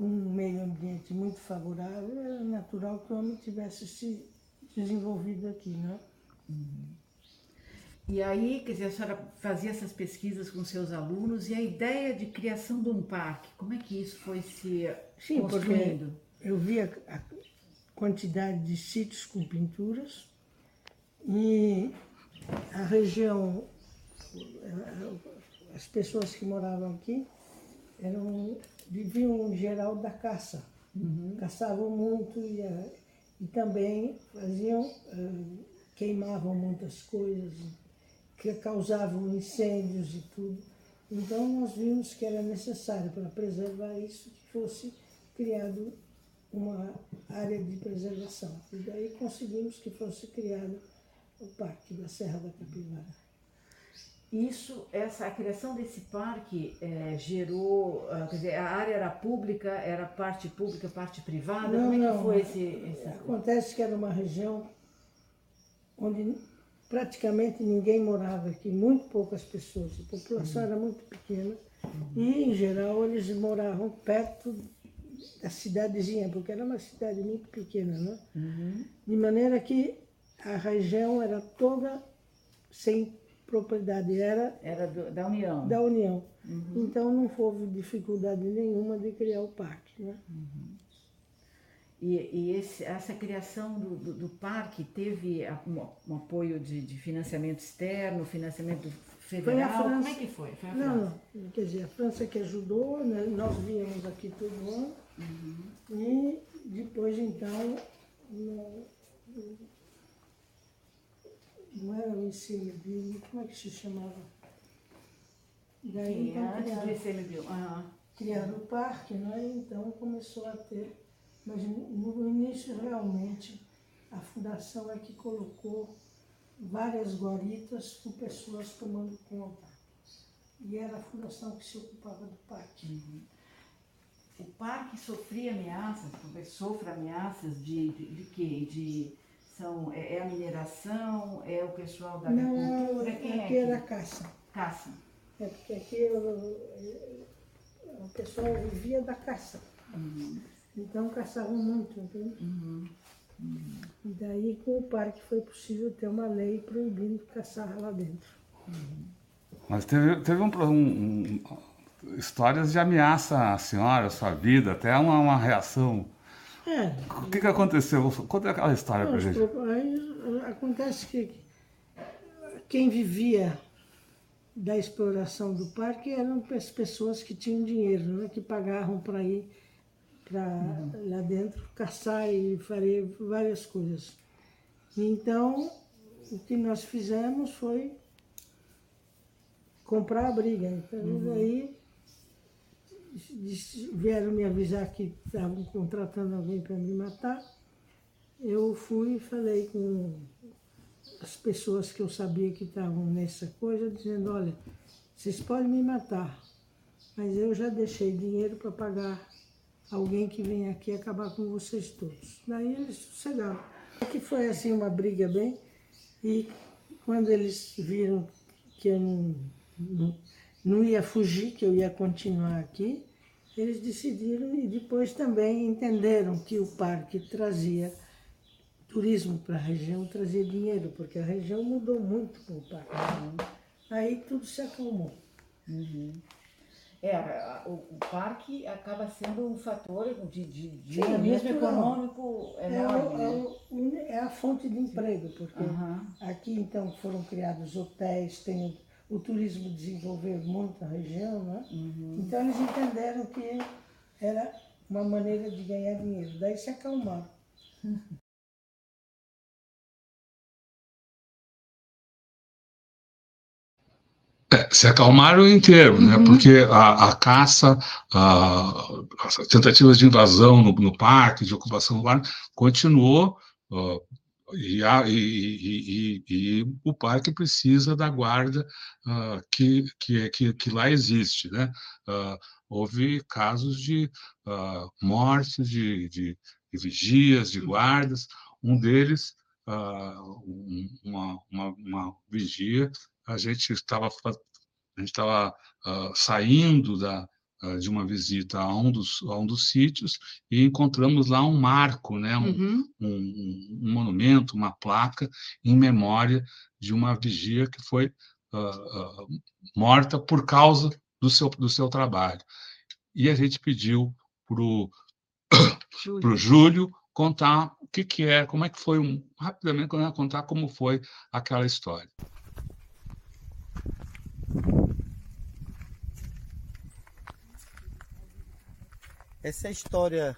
um meio ambiente muito favorável, era natural que o homem tivesse se desenvolvido aqui, né? E aí, quer dizer, a senhora fazia essas pesquisas com seus alunos e a ideia de criação de um parque, como é que isso foi se Sim, porque construindo? eu via a quantidade de sítios com pinturas e a região, eh, as pessoas que moravam aqui eram, viviam em geral da caça. Caçavam muito e, eh, e também faziam, eh, queimavam muitas coisas, que causavam incêndios e tudo. Então nós vimos que era necessário para preservar isso que fosse criado uma área de preservação. E daí conseguimos que fosse criado o Parque da Serra da Capivara. Isso, essa, a criação desse parque eh, gerou, ah, quer dizer, a área era pública, era parte pública, parte privada? Não, como é que não. foi esse, esse... Acontece que era uma região onde praticamente ninguém morava aqui, muito poucas pessoas, a população era muito pequena e, em geral, eles moravam perto da cidadezinha, porque era uma cidade muito pequena, né? De maneira que a região era toda sem propriedade, era Era do- da União? da União. Então não houve dificuldade nenhuma de criar o parque, né? E, e esse- essa criação do, do- do parque teve a- um, um apoio de, de financiamento externo, financiamento federal? França. Como é que foi? Foi a Não, França? não. Quer dizer, a França que ajudou, né? nós víamos aqui todo ano. E depois, então, no- não era o ICMBio, como é que se chamava? Daí, Sim, então, antes do criaram, ICMBio. Aham. criaram o parque, né? então começou a ter. Mas no início, realmente, a fundação é que colocou várias guaritas com pessoas tomando conta. E era a fundação que se ocupava do parque. O parque sofria ameaças, sofra ameaças de, de, de quê? De, são, é, é a mineração, é o pessoal da Não, agricultura, quem é aqui que era caça. caça? É porque aqui o, o pessoal vivia da caça. Então caçavam muito, entende? E daí com o parque foi possível ter uma lei proibindo caçar lá dentro. Mas teve, teve um, um- um- histórias de ameaça à senhora, à sua vida, até uma, uma reação. É, O que, que aconteceu? Conta aquela história os gente. aí, acontece que quem vivia da exploração do parque eram as pessoas que tinham dinheiro, né, que pagavam para ir para lá dentro caçar e fazer várias coisas. Então, o que nós fizemos foi comprar a briga. Então, daí disse- vieram me avisar que estavam contratando alguém para me matar. Eu fui e falei com as pessoas que eu sabia que estavam nessa coisa, dizendo, olha, vocês podem me matar, mas eu já deixei dinheiro para pagar alguém que vem aqui acabar com vocês todos. Daí eles sossegaram. Que foi assim uma briga bem, e quando eles viram que eu não, não, não ia fugir, que eu ia continuar aqui, eles decidiram e depois também entenderam que o parque trazia turismo para a região, trazia dinheiro, porque a região mudou muito com o parque. Aí tudo se acalmou. É, a- o, o parque acaba sendo um fator de, de Sim, dinamismo econômico É, enorme. né? é o- é a fonte de emprego, porque Aham. aqui então foram criados hotéis, tem o, turismo desenvolveu muito a região, né? Então eles entenderam que era uma maneira de ganhar dinheiro. Daí se acalmaram. É, se acalmaram inteiro, né? Porque a, a caça, a- as tentativas de invasão no, no parque, de ocupação do parque, continuou. ó, e, a- e- e- e- o parque precisa da guarda ah, que, que, que, que lá existe, né? Ah, houve casos de ah, mortes de, de, de vigias, de guardas. Um deles uh, uma, uma, uma, vigia, a gente estava a gente estava uh, saindo da, uh, de uma visita a um, dos, a um dos sítios e encontramos lá um marco, né? um, Uhum. um, um monumento, uma placa em memória de uma vigia que foi uh, morta por causa do seu, do seu trabalho. E a gente pediu para o Júlio. Júlio contar o que, que é, como é que foi, um, rapidamente contar como foi aquela história. Essa história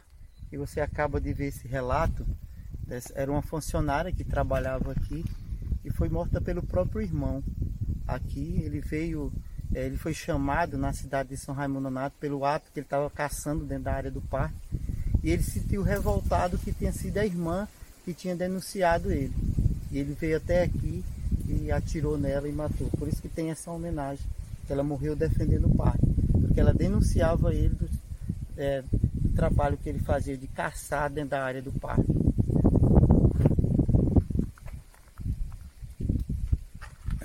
que você acaba de ver esse relato, era uma funcionária que trabalhava aqui e foi morta pelo próprio irmão. Aqui ele veio, é, ele foi chamado na cidade de São Raimundo Nonato pelo ato que ele estava caçando dentro da área do parque e ele se sentiu revoltado que tinha sido a irmã que tinha denunciado ele. E ele veio até aqui e atirou nela e matou. Por isso que tem essa homenagem, que ela morreu defendendo o parque, porque ela denunciava ele é, do trabalho que ele fazia de caçar dentro da área do parque.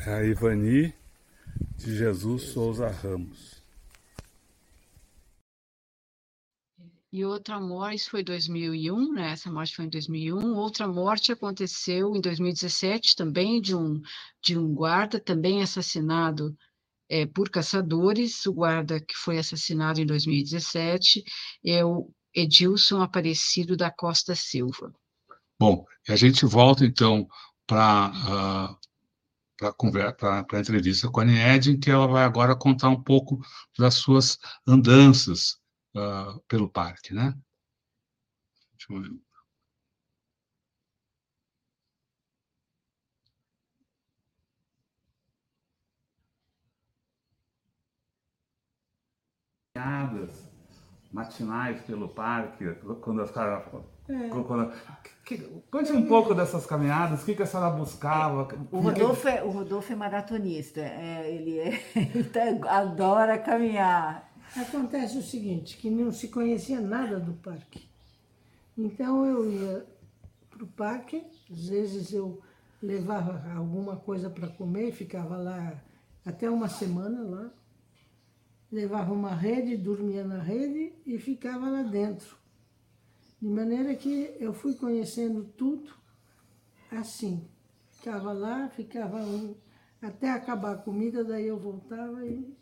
É a Ivani de Jesus Souza Ramos. E outra morte, isso foi 2001, né? Essa morte foi em 2001. Outra morte aconteceu em 2017 também de um de um guarda também assassinado é, por caçadores. O guarda que foi assassinado em 2017 é o Edilson Aparecido da Costa Silva. Bom, a gente volta então para para a entrevista com a Nied, em que ela vai agora contar um pouco das suas andanças uh, pelo parque, né? Deixa eu ver. Matinais pelo parque, quando as caras. É. Quando, que, conte um pouco dessas caminhadas, o que, que a senhora buscava? O Rodolfo é, o Rodolfo é maratonista, é, ele, é, ele tá, adora caminhar. Acontece o seguinte, que não se conhecia nada do parque. Então eu ia para o parque, às vezes eu levava alguma coisa para comer, ficava lá até uma semana lá, levava uma rede, dormia na rede e ficava lá dentro. De maneira que eu fui conhecendo tudo assim. Ficava lá, ficava um, até acabar a comida, daí eu voltava e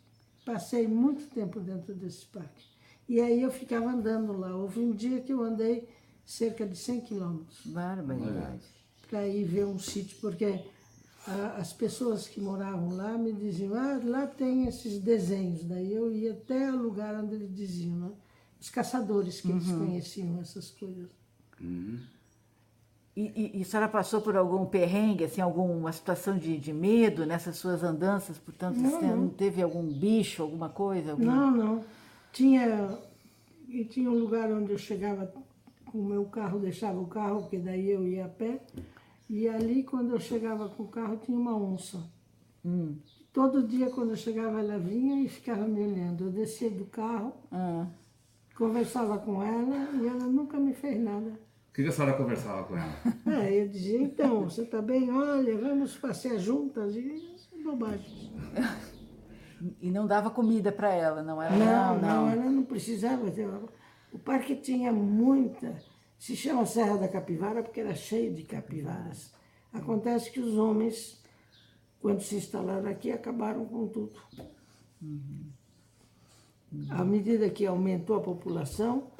passei muito tempo dentro desse parque. E aí eu ficava andando lá. Houve um dia que eu andei cerca de 100 quilômetros. Barbaridade. Para ir ver um sítio, porque as pessoas que moravam lá me diziam, ah, lá tem esses desenhos. Daí eu ia até o lugar onde eles diziam, né? Os caçadores que uhum. eles conheciam essas coisas. Uhum. E, e, e, a senhora passou por algum perrengue, assim, alguma situação de, de medo nessas suas andanças? Portanto, não, não. teve algum bicho, alguma coisa? Alguma... Não, não. Tinha, e tinha um lugar onde eu chegava com o meu carro, deixava o carro, porque daí eu ia a pé. E ali, quando eu chegava com o carro, tinha uma onça. Hum. Todo dia, quando eu chegava, ela vinha e ficava me olhando. Eu descia do carro, ah. conversava com ela e ela nunca me fez nada. O que, a senhora conversava com ela? É, eu dizia, então, você está bem? Olha, vamos passear juntas. E bobagem. E não dava comida para ela, não era? Não, não, não, ela não precisava. O parque tinha muita se chama Serra da Capivara porque era cheio de capivaras. Acontece que os homens, quando se instalaram aqui, acabaram com tudo. À medida que aumentou a população,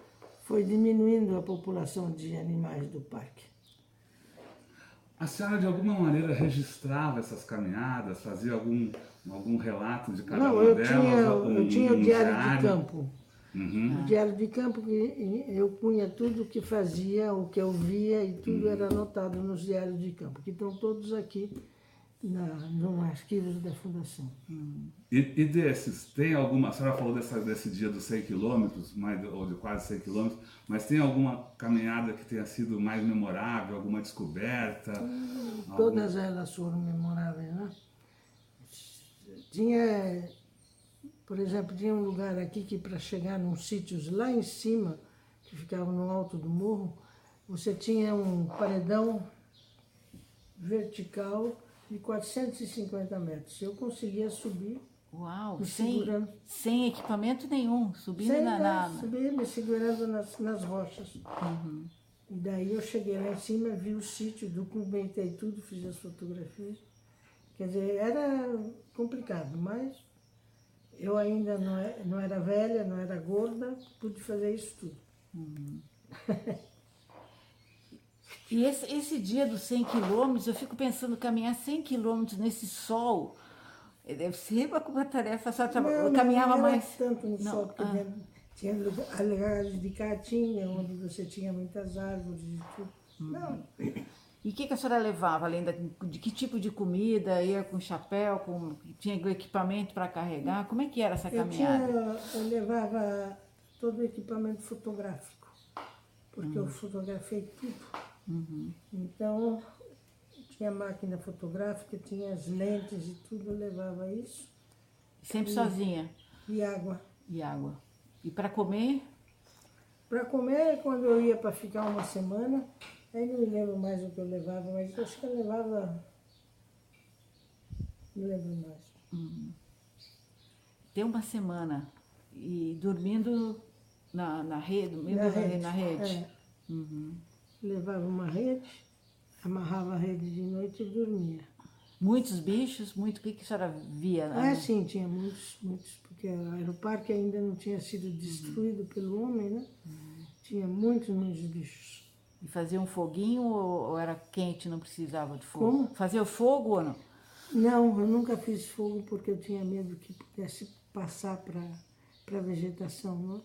foi diminuindo a população de animais do parque. A senhora, de alguma maneira, registrava essas caminhadas, fazia algum, algum relato de cada Não, uma eu delas? Tinha, um, eu tinha o diário, diário de campo. Uhum. O diário de campo, eu punha tudo o que fazia, o que eu via, e tudo uhum. era anotado nos diários de campo, que estão todos aqui na, no arquivos da Fundação. Uhum. E, e, desses, tem alguma, a senhora falou dessa, desse dia dos 100 quilômetros, ou de quase 100 quilômetros, mas tem alguma caminhada que tenha sido mais memorável, alguma descoberta? Todas algum... elas foram memoráveis, né? Tinha por exemplo, tinha um lugar aqui que para chegar num sítios lá em cima, que ficava no alto do morro, você tinha um paredão vertical de 450 metros. Eu conseguia subir Uau, sem, segurando. sem equipamento nenhum, subindo Sem na, na- subir, me segurando nas, nas rochas. Uhum. E daí eu cheguei lá em cima, vi o sítio, documentei tudo, fiz as fotografias. Quer dizer, era complicado, mas eu ainda não, é- não era velha, não era gorda, pude fazer isso tudo. E esse, esse dia dos 100 quilômetros, eu fico pensando, caminhar 100 quilômetros nesse sol, eh, deve ser uma, tarefa só. Não, Eu não caminhava era mais. tanto no Não, sol, porque ah. tinha lugar- lugares de caatinga, onde você tinha muitas árvores e tudo. Hum. Não, E o que, que a senhora levava, além da, de que tipo de comida? Ia com chapéu, com, tinha equipamento para carregar? Como é que era essa eu, caminhada? tinha, eu levava todo o equipamento fotográfico, porque eu fotografei tudo. Então, tinha máquina fotográfica, tinha as lentes e tudo, eu levava isso. Sempre sozinha. E água. E água. E para comer? Para comer, quando eu ia para ficar uma semana, aí não me lembro mais o que eu levava, mas eu acho que eu levava. Não lembro mais. Ter uma semana e dormindo na, na rede, dormindo Na rede, na rede. é. Levava uma rede, amarrava a rede de noite e dormia. Muitos bichos, muito. O que, que a senhora via? Ah, sim, tinha muitos, muitos, porque o aeroparque ainda não tinha sido destruído pelo homem, né? Tinha muitos, muitos bichos. E fazia um foguinho ou, ou era quente, não precisava de fogo? Como? Fazia o fogo ou não? Não, eu nunca fiz fogo porque eu tinha medo que pudesse passar para a vegetação, né?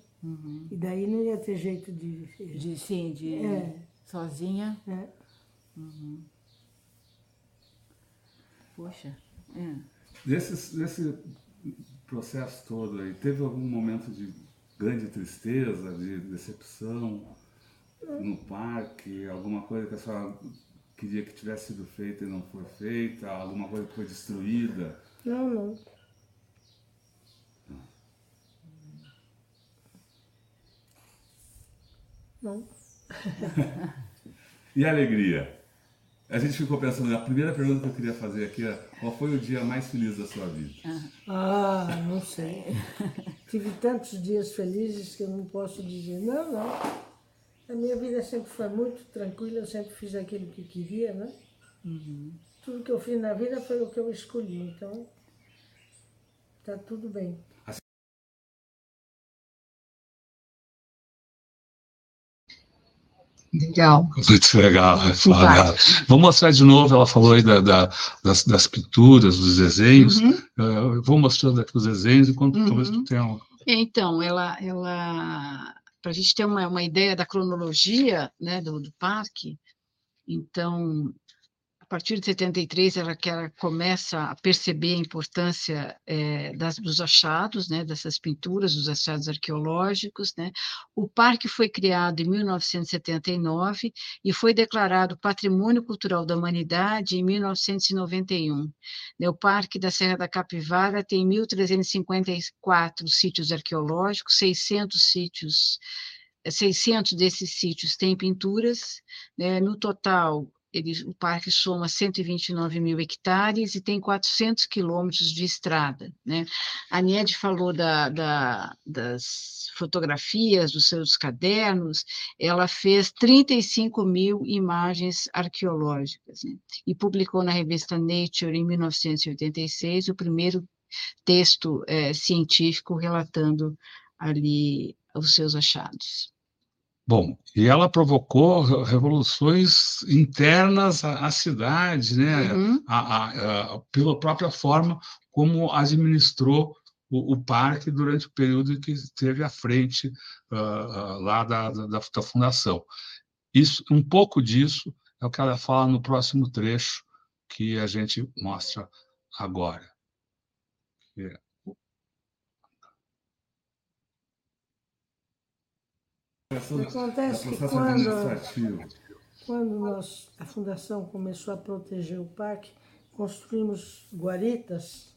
E daí não ia ter jeito de. De, sim, de É. sozinha. né? Poxa. é. Desse, desse processo todo aí, teve algum momento de grande tristeza, de decepção no parque? Alguma coisa que a senhora queria que tivesse sido feita e não foi feita? Alguma coisa que foi destruída? Não, não. Não. E a alegria? A gente ficou pensando, a primeira pergunta que eu queria fazer aqui é qual foi o dia mais feliz da sua vida? Ah, não sei. Tive tantos dias felizes que eu não posso dizer. Não, não. A minha vida sempre foi muito tranquila, eu sempre fiz aquilo que queria, né? Tudo que eu fiz na vida foi o que eu escolhi, então tá tudo bem. Legal. Muito legal, Flávia. Vou mostrar de novo, ela falou aí da, da- das, das pinturas, dos desenhos. Uhum. Eu vou mostrando aqui os desenhos enquanto Uhum. talvez tu tenha um- Então, ela, ela para a gente ter uma, uma ideia da cronologia né, do, do parque, então, partir de 73, ela, que ela começa a perceber a importância eh, das, dos achados, né, dessas pinturas, dos achados arqueológicos. Né? O parque foi criado em 1979 e foi declarado Patrimônio Cultural da Humanidade em 1991. né? O Parque da Serra da Capivara tem 1.354 sítios arqueológicos, 600 sítios, eh, 600 desses sítios têm pinturas, né? no total, ele, o parque soma 129 mil hectares e tem 400 quilômetros de estrada. Né? A Niede falou da, da, das fotografias, dos seus cadernos, ela fez 35 mil imagens arqueológicas né? e publicou na revista Nature, em 1986, o primeiro texto eh, científico relatando ali os seus achados. Bom, e ela provocou re- revoluções internas à, à cidade, né? Uhum. A, a- a- pela própria forma como administrou o, o parque durante o período em que esteve à frente ah, lá da, da, da- da fundação. Isso, um pouco disso é o que ela fala no próximo trecho que a gente mostra agora. Que é- Acontece que quando, quando nós, a fundação começou a proteger o parque, construímos guaritas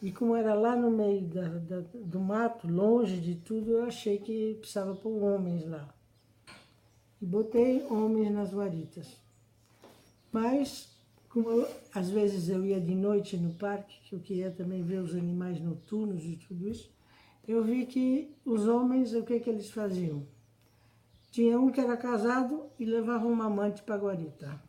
e como era lá no meio da, da- do mato, longe de tudo, eu achei que precisava pôr homens lá. E botei homens nas guaritas. Mas como eu- às vezes eu ia de noite no parque, que eu queria também ver os animais noturnos e tudo isso, eu vi que os homens, o que, que eles faziam? Tinha um que era casado e levava uma amante para Guarita.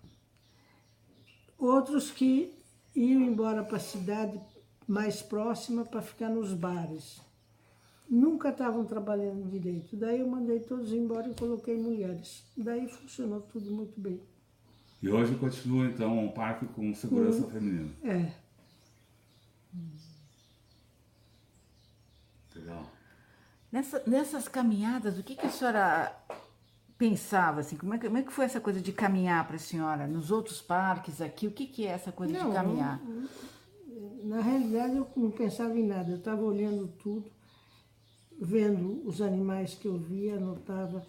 Outros que iam embora para a cidade mais próxima para ficar nos bares. Nunca estavam trabalhando direito. Daí eu mandei todos embora e coloquei mulheres. Daí funcionou tudo muito bem. E hoje continua, então, um parque com segurança feminina. É. Legal. Nessa- nessas caminhadas, o que, que a senhora pensava? Assim, como, é que, como é que foi essa coisa de caminhar para a senhora? Nos outros parques aqui, o que, que é essa coisa Não, de caminhar? Na realidade, eu não pensava em nada. Eu estava olhando tudo, vendo os animais que eu via, anotava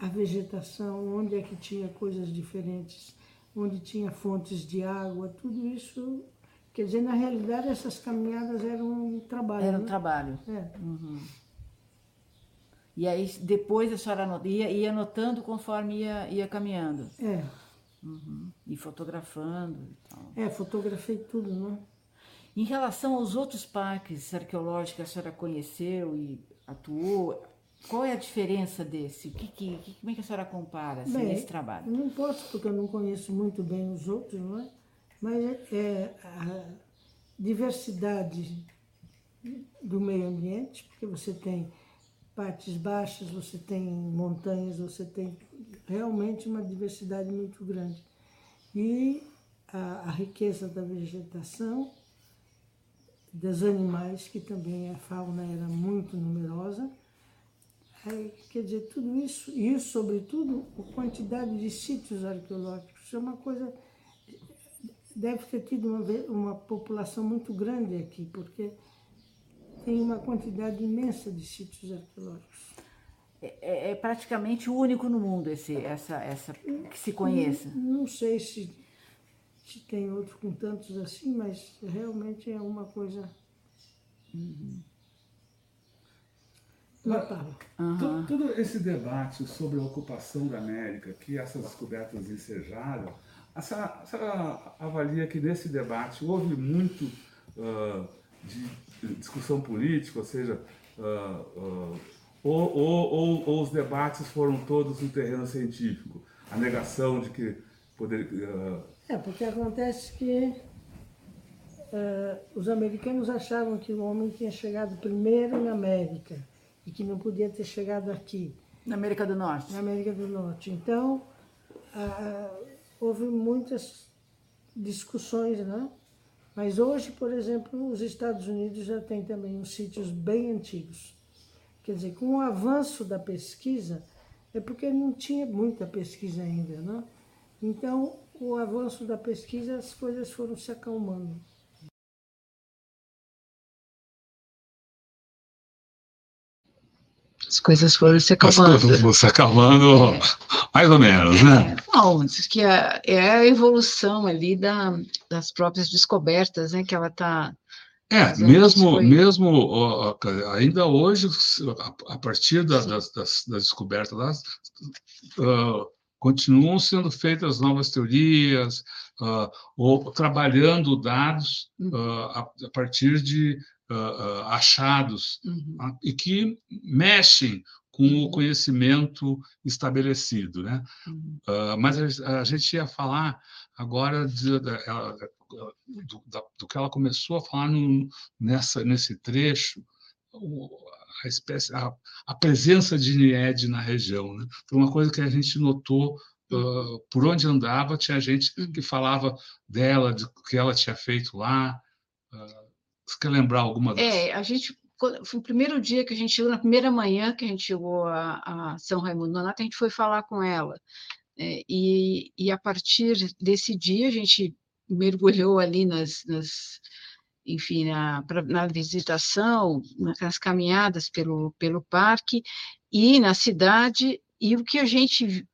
a vegetação, onde é que tinha coisas diferentes, onde tinha fontes de água, tudo isso. Quer dizer, na realidade, essas caminhadas eram um trabalho. Era um né? trabalho. É. E aí depois a senhora anot- ia, ia anotando conforme ia, ia caminhando. É, Uhum. E fotografando e tal. é, fotografei tudo, né? Em relação aos outros parques arqueológicos que a senhora conheceu e atuou, qual é a diferença desse? Que, que, que- como é que a senhora compara assim, Bem, esse trabalho? Não posso, porque eu não conheço muito bem os outros, não é? Mas é, é a diversidade do meio ambiente, porque você tem partes baixas, você tem montanhas, você tem realmente uma diversidade muito grande. E a, a riqueza da vegetação, dos animais, que também a fauna era muito numerosa, Aí, quer dizer, tudo isso, e sobretudo, a quantidade de sítios arqueológicos, é uma coisa. Deve ter tido uma, uma população muito grande aqui, porque tem uma quantidade imensa de sítios arqueológicos. É, é praticamente o único no mundo esse, essa, essa que se conheça. Não, não sei se, se tem outro com tantos assim, mas realmente é uma coisa. notável. Tu- Todo esse debate sobre a ocupação da América que essas descobertas ensejaram, a senhora, a senhora avalia que nesse debate houve muito ah, de discussão política, ou seja, ah, ah, ou, ou- ou- ou os debates foram todos no terreno científico? A negação de que poder, ah, É, porque acontece que os americanos achavam que o homem tinha chegado primeiro na América e que não podia ter chegado aqui, Na América do Norte. na América do Norte. Então, houve muitas discussões, né? Mas hoje, por exemplo, os Estados Unidos já têm também uns sítios bem antigos. Quer dizer, com o avanço da pesquisa, é porque não tinha muita pesquisa ainda, né? Então, o avanço da pesquisa, as coisas foram se acalmando. As coisas foram se As acalmando. coisas vão se acalmando, mais ou menos, né? Não, diz que é, é a evolução ali da, das próprias descobertas, né? Que ela está. É, mesmo, foi- mesmo ainda hoje, a, partir da- das, das, das descobertas ah, continuam sendo feitas novas teorias, ah, ou trabalhando dados ah, a, a partir de ah, achados Uhum. ah, e que mexem com o conhecimento estabelecido, né? Uhum. Ah, mas a, a gente ia falar agora de- ela- do, da- do que ela começou a falar no- nessa, nesse trecho, o- a, espécie, a, a presença de Nied na região. Né? Foi uma coisa que a gente notou ah, por onde andava, tinha gente que falava dela, de que ela tinha feito lá. Ah, você quer lembrar alguma das... É, a gente. Foi o primeiro dia que a gente chegou, na primeira manhã que a gente chegou a, a São Raimundo Nonato, a gente foi falar com ela. É, e, e a partir desse dia, a gente mergulhou ali nas, nas enfim, na, pra- na visitação, nas caminhadas pelo, pelo parque e na cidade, e o que a gente,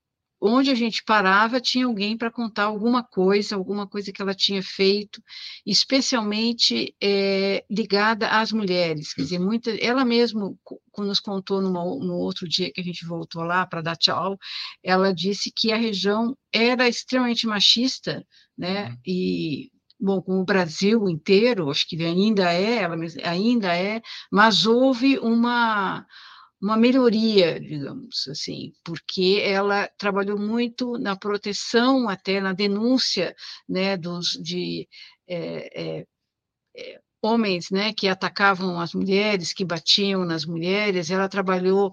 onde a gente parava, tinha alguém para contar alguma coisa, alguma coisa que ela tinha feito, especialmente eh, ligada às mulheres, quer dizer, muita, ela mesma nos contou numa, no outro dia que a gente voltou lá para dar tchau, ela disse que a região era extremamente machista, né? Uhum. E bom, com o Brasil inteiro, acho que ainda é, ela ainda é, mas houve uma uma melhoria, digamos assim, porque ela trabalhou muito na proteção, até na denúncia, né, dos de é, é, homens né, que atacavam as mulheres, que batiam nas mulheres, ela trabalhou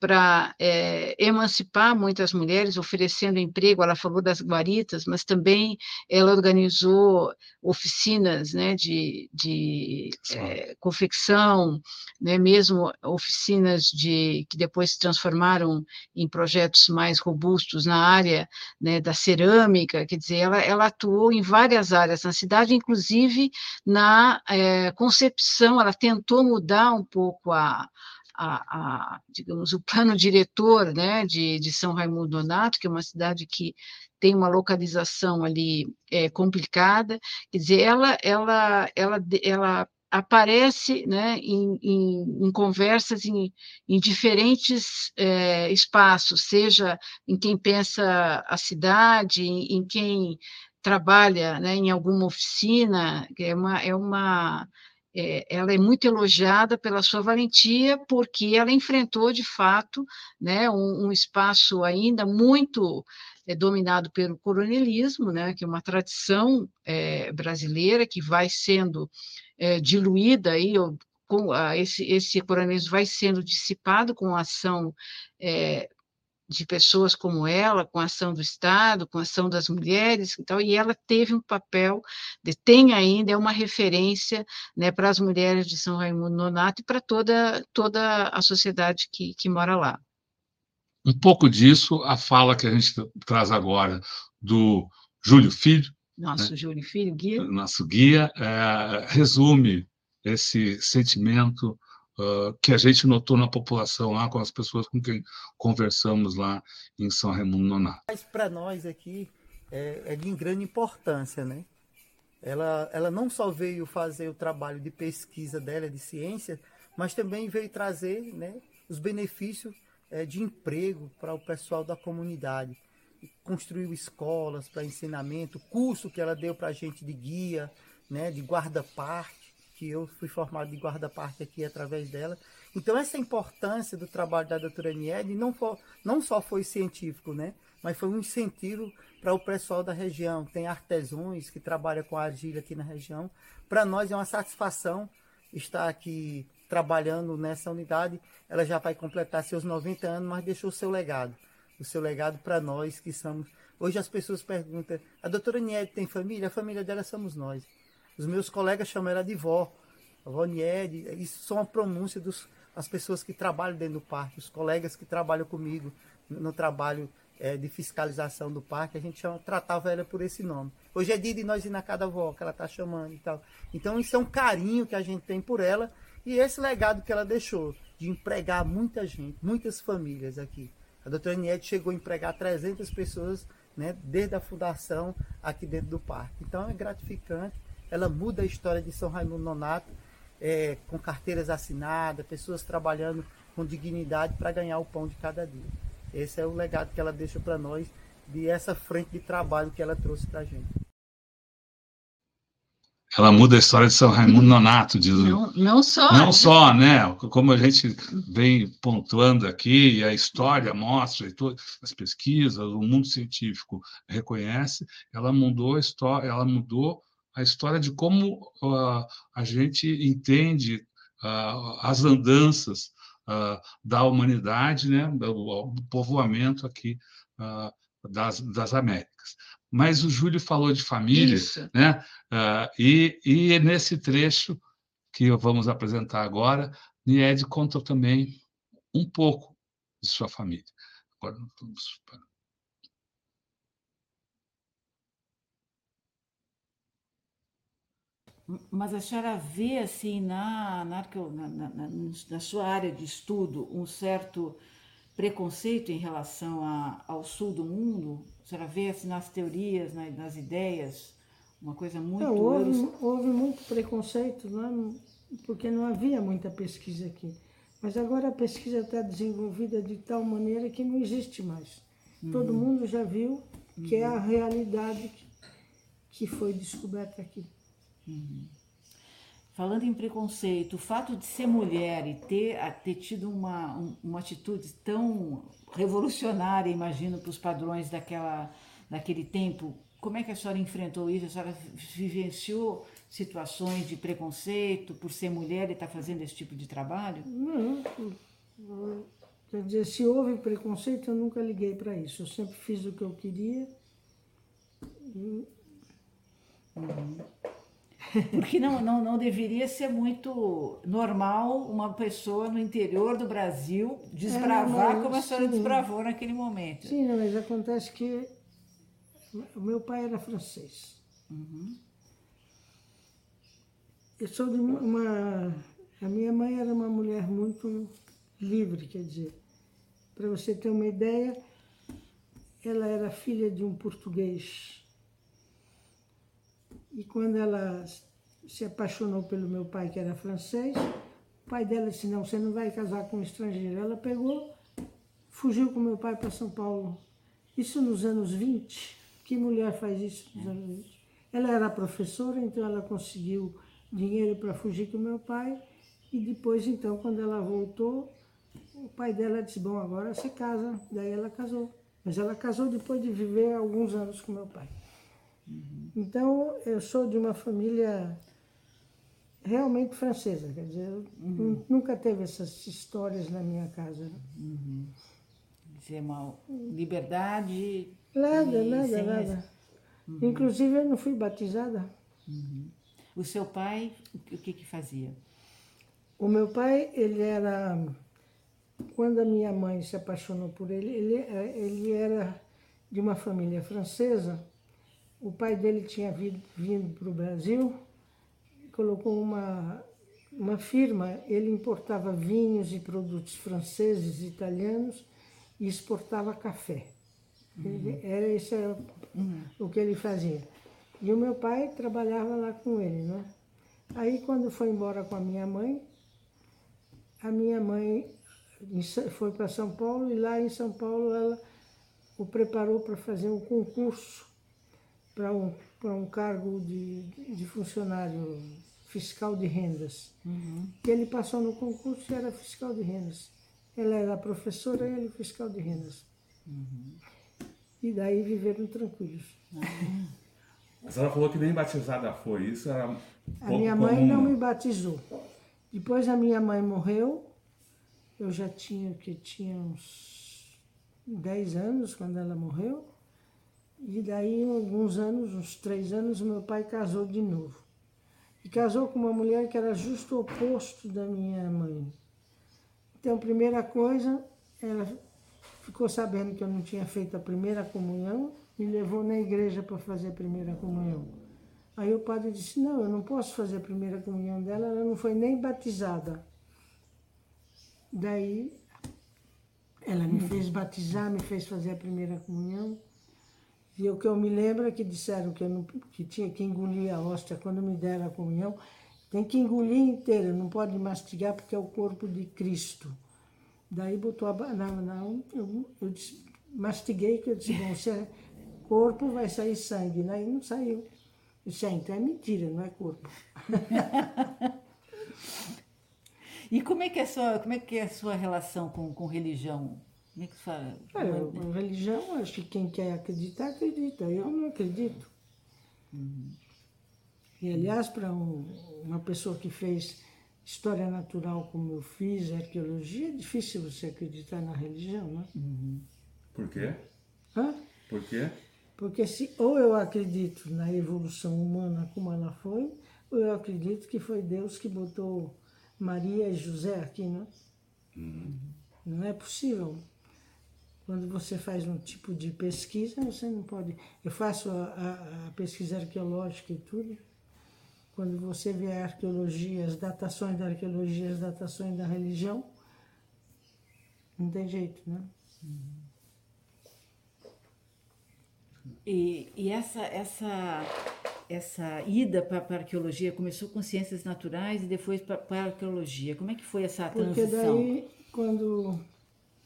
para é, emancipar muitas mulheres, oferecendo emprego, ela falou das guaritas, mas também ela organizou oficinas né, de, de é, confecção, né, mesmo oficinas de que depois se transformaram em projetos mais robustos na área né, da cerâmica, quer dizer, ela, ela atuou em várias áreas na cidade, inclusive na é, concepção, ela tentou mudar um pouco a, a, a, digamos, o plano diretor né, de, de São Raimundo Nonato, que é uma cidade que tem uma localização ali é, complicada, quer dizer, ela, ela, ela, ela aparece né, em, em, em conversas em, em diferentes é, espaços, seja em quem pensa a cidade, em, em quem trabalha né, em alguma oficina, é uma, é uma é, ela é muito elogiada pela sua valentia, porque ela enfrentou, de fato, né, um, um espaço ainda muito é, dominado pelo coronelismo, né, que é uma tradição é, brasileira que vai sendo é, diluída aí, com, a, esse, esse coronelismo vai sendo dissipado com a ação é, de pessoas como ela, com a ação do Estado, com a ação das mulheres, então, e ela teve um papel, de, tem ainda, é uma referência né, para as mulheres de São Raimundo Nonato e para toda, toda a sociedade que, que mora lá. Um pouco disso, a fala que a gente traz agora do Júlio Filho. Nosso né? Júlio Filho, guia. Nosso guia, é, resume esse sentimento que a gente notou na população lá, com as pessoas com quem conversamos lá em São Raimundo Nonato. Mas para nós aqui é, é, de grande importância, né? Ela, ela não só veio fazer o trabalho de pesquisa dela, de ciência, mas também veio trazer né, os benefícios é, de emprego para o pessoal da comunidade. Construiu escolas para ensinamento, curso que ela deu para a gente de guia, né, de guarda-parque que eu fui formado de guarda-parque aqui através dela. Então, essa importância do trabalho da doutora Niede não, for, não só foi científico, né? mas foi um incentivo para o pessoal da região. Tem artesãos que trabalham com argila aqui na região. Para nós é uma satisfação estar aqui trabalhando nessa unidade. Ela já vai completar seus 90 anos, mas deixou seu legado. O seu legado para nós que somos. Hoje as pessoas perguntam: a doutora Niede tem família? A família dela somos nós. Os meus colegas chamam ela de vó, vó Niede. Isso são a pronúncia das pessoas que trabalham dentro do parque, os colegas que trabalham comigo no trabalho é, de fiscalização do parque, a gente chama, tratava ela por esse nome. Hoje é dia de nós ir na cada vó, que ela está chamando e tal. Então isso é um carinho que a gente tem por ela e esse legado que ela deixou de empregar muita gente, muitas famílias aqui. A doutora Niede chegou a empregar 300 pessoas né, desde a fundação aqui dentro do parque. Então é gratificante ela muda a história de São Raimundo Nonato, é, com carteiras assinadas, pessoas trabalhando com dignidade para ganhar o pão de cada dia. Esse é o legado que ela deixa para nós, de essa frente de trabalho que ela trouxe para a gente. Ela muda a história de São Raimundo Nonato. De, não, não só. Não né? só, né? Como a gente vem pontuando aqui, a história mostra, e todas as pesquisas, o mundo científico reconhece, ela mudou a história, ela mudou a história de como uh, a gente entende uh, as andanças uh, da humanidade, né, do, do povoamento aqui das, das Américas. Mas o Júlio falou de família, Isso. né? e, e nesse trecho que vamos apresentar agora, Nied conta também um pouco de sua família. Agora vamos para Mas a senhora vê, assim, na, na, na, na, sua área de estudo, um certo preconceito em relação a, ao sul do mundo? A senhora vê, assim, nas teorias, nas, nas ideias, uma coisa muito... Não, houve, houve muito preconceito, não é? porque não havia muita pesquisa aqui. Mas agora a pesquisa está desenvolvida de tal maneira que não existe mais. Uhum. Todo mundo já viu que uhum. é a uhum. realidade que foi descoberta aqui. Falando em preconceito, o fato de ser mulher e ter, ter tido uma, um- uma atitude tão revolucionária, imagino, para os padrões daquela, daquele tempo, como é que a senhora enfrentou isso? A senhora vivenciou situações de preconceito por ser mulher e estar fazendo esse tipo de trabalho? Não, quer dizer, se houve preconceito, eu nunca liguei para isso. Eu sempre fiz o que eu queria. Porque não, não, não deveria ser muito normal uma pessoa no interior do Brasil desbravar mas como a senhora sim. desbravou naquele momento. Sim, não, mas acontece que o meu pai era francês. Eu sou de uma. A minha mãe era uma mulher muito livre, quer dizer. Para você ter uma ideia, ela era filha de um português. E quando ela se apaixonou pelo meu pai, que era francês, o pai dela disse: Não, você não vai casar com um estrangeiro. Ela pegou, fugiu com meu pai para São Paulo. Isso nos anos 20. Que mulher faz isso nos anos 20? Ela era professora, então ela conseguiu dinheiro para fugir com meu pai. E depois, então, quando ela voltou, o pai dela disse: Bom, agora você casa. Daí ela casou. Mas ela casou depois de viver alguns anos com meu pai. Então, eu sou de uma família realmente francesa, quer dizer, nu- nunca teve essas histórias na minha casa. né? Dizer uma liberdade. Nada, nada, nada. Inclusive, eu não fui batizada. O seu pai, o que, o que que fazia? O meu pai, ele era. Quando a minha mãe se apaixonou por ele, ele, eh, ele era de uma família francesa. O pai dele tinha vindo, vindo para o Brasil, colocou uma, uma firma, ele importava vinhos e produtos franceses italianos e exportava café. Ele- era esse era o que ele fazia. E o meu pai trabalhava lá com ele, né? Aí quando foi embora com a minha mãe, a minha mãe foi para São Paulo e lá em São Paulo ela o preparou para fazer um concurso para um, para um cargo de, de funcionário fiscal de rendas. E ele passou no concurso e era fiscal de rendas. Ela era professora e ele fiscal de rendas. E daí viveram tranquilos. A senhora falou que nem batizada foi, isso era A minha mãe comum. não me batizou. Depois a minha mãe morreu. Eu já tinha que tinha uns 10 anos quando ela morreu. E daí, alguns anos, uns três anos, meu pai casou de novo. E casou com uma mulher que era justo o oposto da minha mãe. Então, primeira coisa, ela ficou sabendo que eu não tinha feito a primeira comunhão, me levou na igreja para fazer a primeira comunhão. Aí o padre disse: Não, eu não posso fazer a primeira comunhão dela, ela não foi nem batizada. Daí ela me fez batizar, me fez fazer a primeira comunhão. E o que eu me lembro é que disseram que, eu não, que tinha que engolir a hóstia quando me deram a comunhão. Tem que engolir inteira, não pode mastigar porque é o corpo de Cristo. Daí botou a. ba- Não, eu, eu disse- mastiguei, que eu disse: Bom, se é corpo, vai sair sangue. Daí não saiu. Eu disse: "Ah, então é mentira, não é corpo. E como é que é a sua, como é que é a sua relação com, com religião? Como é que fala? Olha, a religião, acho que quem quer acreditar, acredita. Eu não acredito. E, aliás, para uma pessoa que fez história natural como eu fiz, arqueologia, é difícil você acreditar na religião, né? Por quê? Hã? Por quê? Porque se ou eu acredito na evolução humana como ela foi, ou eu acredito que foi Deus que botou Maria e José aqui, né? Não é possível. Quando você faz um tipo de pesquisa, você não pode. Eu faço a, a- a pesquisa arqueológica e tudo. Quando você vê a arqueologia, as datações da arqueologia, as datações da religião, não tem jeito, né? E, e essa, essa, essa ida para a arqueologia começou com ciências naturais e depois para a arqueologia. Como é que foi essa Porque transição? daí, quando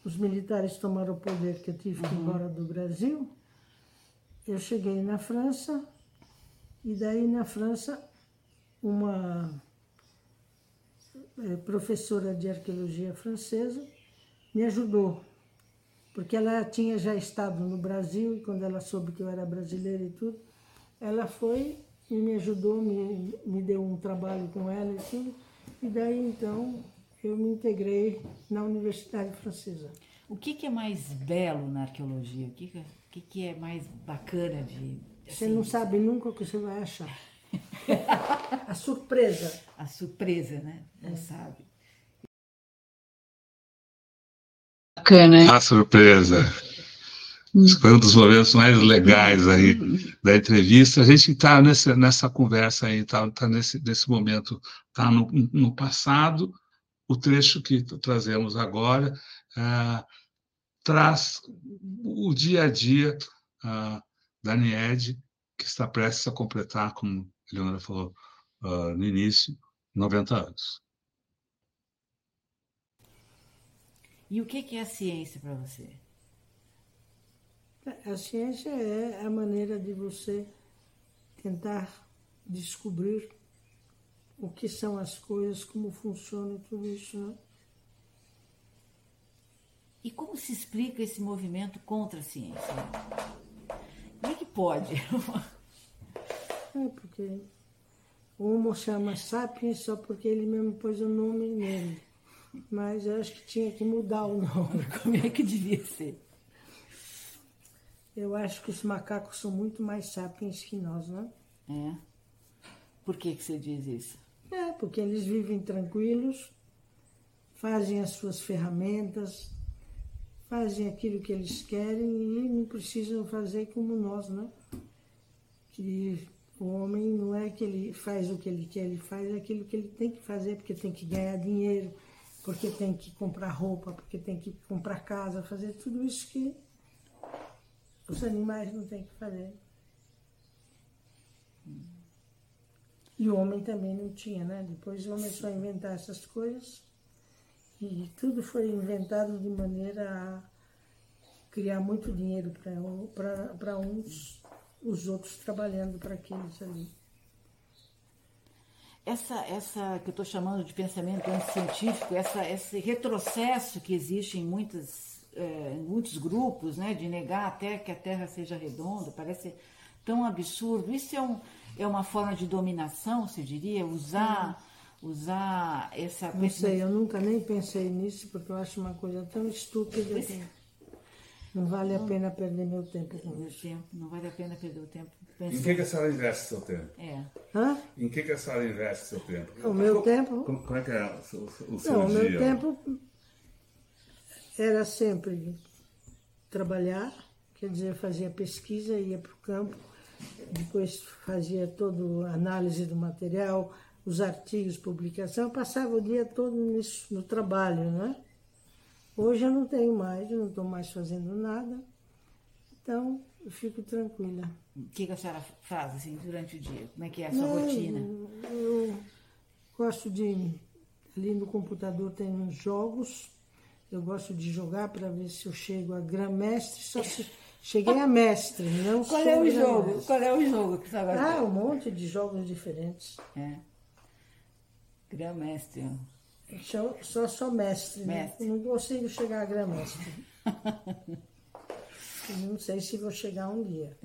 os militares tomaram o poder, que eu tive que ir embora do Brasil, eu cheguei na França E daí, na França, uma é, professora de arqueologia francesa me ajudou, porque ela tinha já estado no Brasil, e quando ela soube que eu era brasileira e tudo, ela foi e me ajudou, me, me deu um trabalho com ela e tudo, e daí então eu me integrei na Universidade Francesa. O que, que é mais belo na arqueologia? O que, que, o que, que é mais bacana de. Você assim, não sabe nunca o que você vai achar. A surpresa. A surpresa, né? Não É. sabe. Bacana, hein? A surpresa. Esse foi um dos momentos mais legais aí da entrevista. A gente está nessa, nessa conversa aí, está tá nesse, nesse momento, está no, no passado. O trecho que trazemos agora ah, traz o dia a dia ah, da NIED, que está prestes a completar, como a Leonora falou ah, no início, 90 anos. E o que, que é a ciência para você? A ciência é a maneira de você tentar descobrir o que são as coisas, como funciona tudo isso, né? E como se explica esse movimento contra a ciência? Como é que pode? É porque o Homo chama Sapiens só porque ele mesmo pôs o nome nele. Mas eu acho que tinha que mudar o nome. Como é que devia ser? Eu acho que os macacos são muito mais sapiens que nós, né? É. Por que, que você diz isso? É, porque eles vivem tranquilos, fazem as suas ferramentas, fazem aquilo que eles querem e não precisam fazer como nós, né? Que o homem não é que ele faz o que ele quer, ele faz aquilo que ele tem que fazer, porque tem que ganhar dinheiro, porque tem que comprar roupa, porque tem que comprar casa, fazer tudo isso que os animais não têm que fazer. E o homem também não tinha, né? Depois o homem a inventar essas coisas e tudo foi inventado de maneira a criar muito dinheiro para uns, os outros trabalhando para aqueles ali. Essa, essa que eu estou chamando de pensamento anticientífico, essa, esse retrocesso que existe em muitas, em muitos grupos, né, de negar até que a Terra seja redonda, parece tão absurdo. Isso é, um, é uma forma de dominação, se diria, usar, usar essa Não sei, eu nunca nem pensei nisso porque eu acho uma coisa tão estúpida que não vale a pena perder meu tempo com Meu isso. tempo, não vale a pena perder o tempo Em pensando. que, que a senhora investe seu tempo? É. Hã? Em que, que a senhora investe seu tempo? O meu tempo? Como, como é que é o seu, o seu Não, o dia? meu tempo era sempre trabalhar, quer dizer, eu fazia pesquisa, ia para o campo, depois fazia toda a análise do material, os artigos, publicação, eu passava o dia todo nisso, no trabalho, né? Hoje eu não tenho mais, eu não estou mais fazendo nada, então eu fico tranquila. O que, que a senhora faz assim, durante o dia? Como é que é a sua Não, rotina? Eu gosto de. Ali no computador tem uns jogos. Eu gosto de jogar para ver se eu chego a grã-mestre. Só se cheguei a mestre, não Qual é o jogo? grã-mestre. Qual é o jogo que a senhora Ah, um monte de jogos diferentes. É. Grã-mestre. ó. Só, só sou mestre. né? Mestre. Não consigo chegar a grã-mestre. não sei se vou chegar um dia.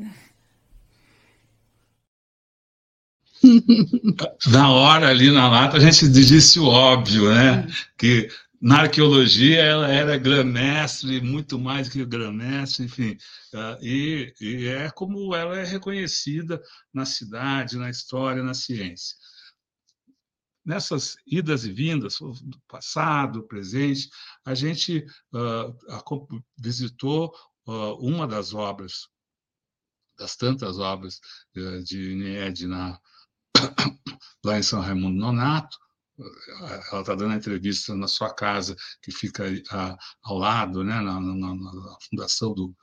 Na hora, ali na lata, a gente disse o óbvio, né? Que na arqueologia ela era grã-mestre, muito mais que grã-mestre, enfim. Ah, E, e é como ela é reconhecida na cidade, na história, na ciência. Nessas idas e vindas, do passado, presente, a gente acom- visitou ah, uma das obras, das tantas obras eh, de Nied lá em São Raimundo Nonato. Ela está dando a entrevista na sua casa, que fica a- ao lado, né, na, na- na- fundação do,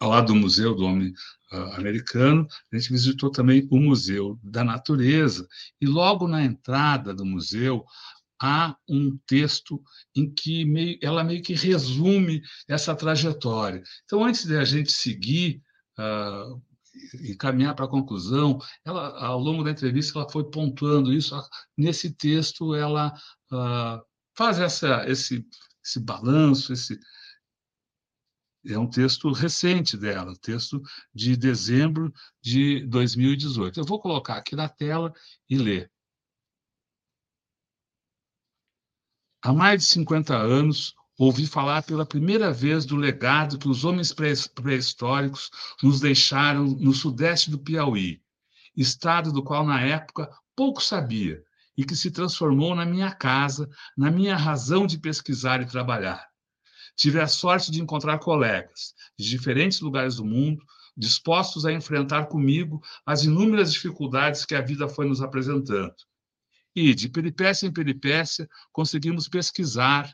ao lado do Museu do Homem ah, Americano. A gente visitou também o Museu da Natureza e logo na entrada do museu há um texto em que meio- ela meio que resume essa trajetória. Então, antes de a gente seguir ah, e caminhar para a conclusão, ela, ao longo da entrevista, ela foi pontuando isso. Nesse texto, ela uh, faz essa, esse, esse balanço, esse, é um texto recente dela, texto de dezembro de 2018. Eu vou colocar aqui na tela e ler. Há mais de 50 anos, ouvi falar pela primeira vez do legado que os homens pré-históricos nos deixaram no sudeste do Piauí, estado do qual, na época, pouco sabia e que se transformou na minha casa, na minha razão de pesquisar e trabalhar. Tive a sorte de encontrar colegas de diferentes lugares do mundo, dispostos a enfrentar comigo as inúmeras dificuldades que a vida foi nos apresentando. E, de peripécia em peripécia, conseguimos pesquisar,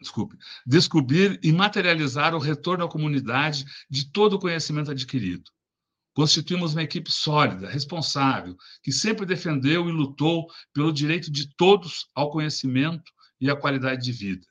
desculpe, descobrir e materializar o retorno à comunidade de todo o conhecimento adquirido. Constituímos uma equipe sólida, responsável, que sempre defendeu e lutou pelo direito de todos ao conhecimento e a qualidade de vida.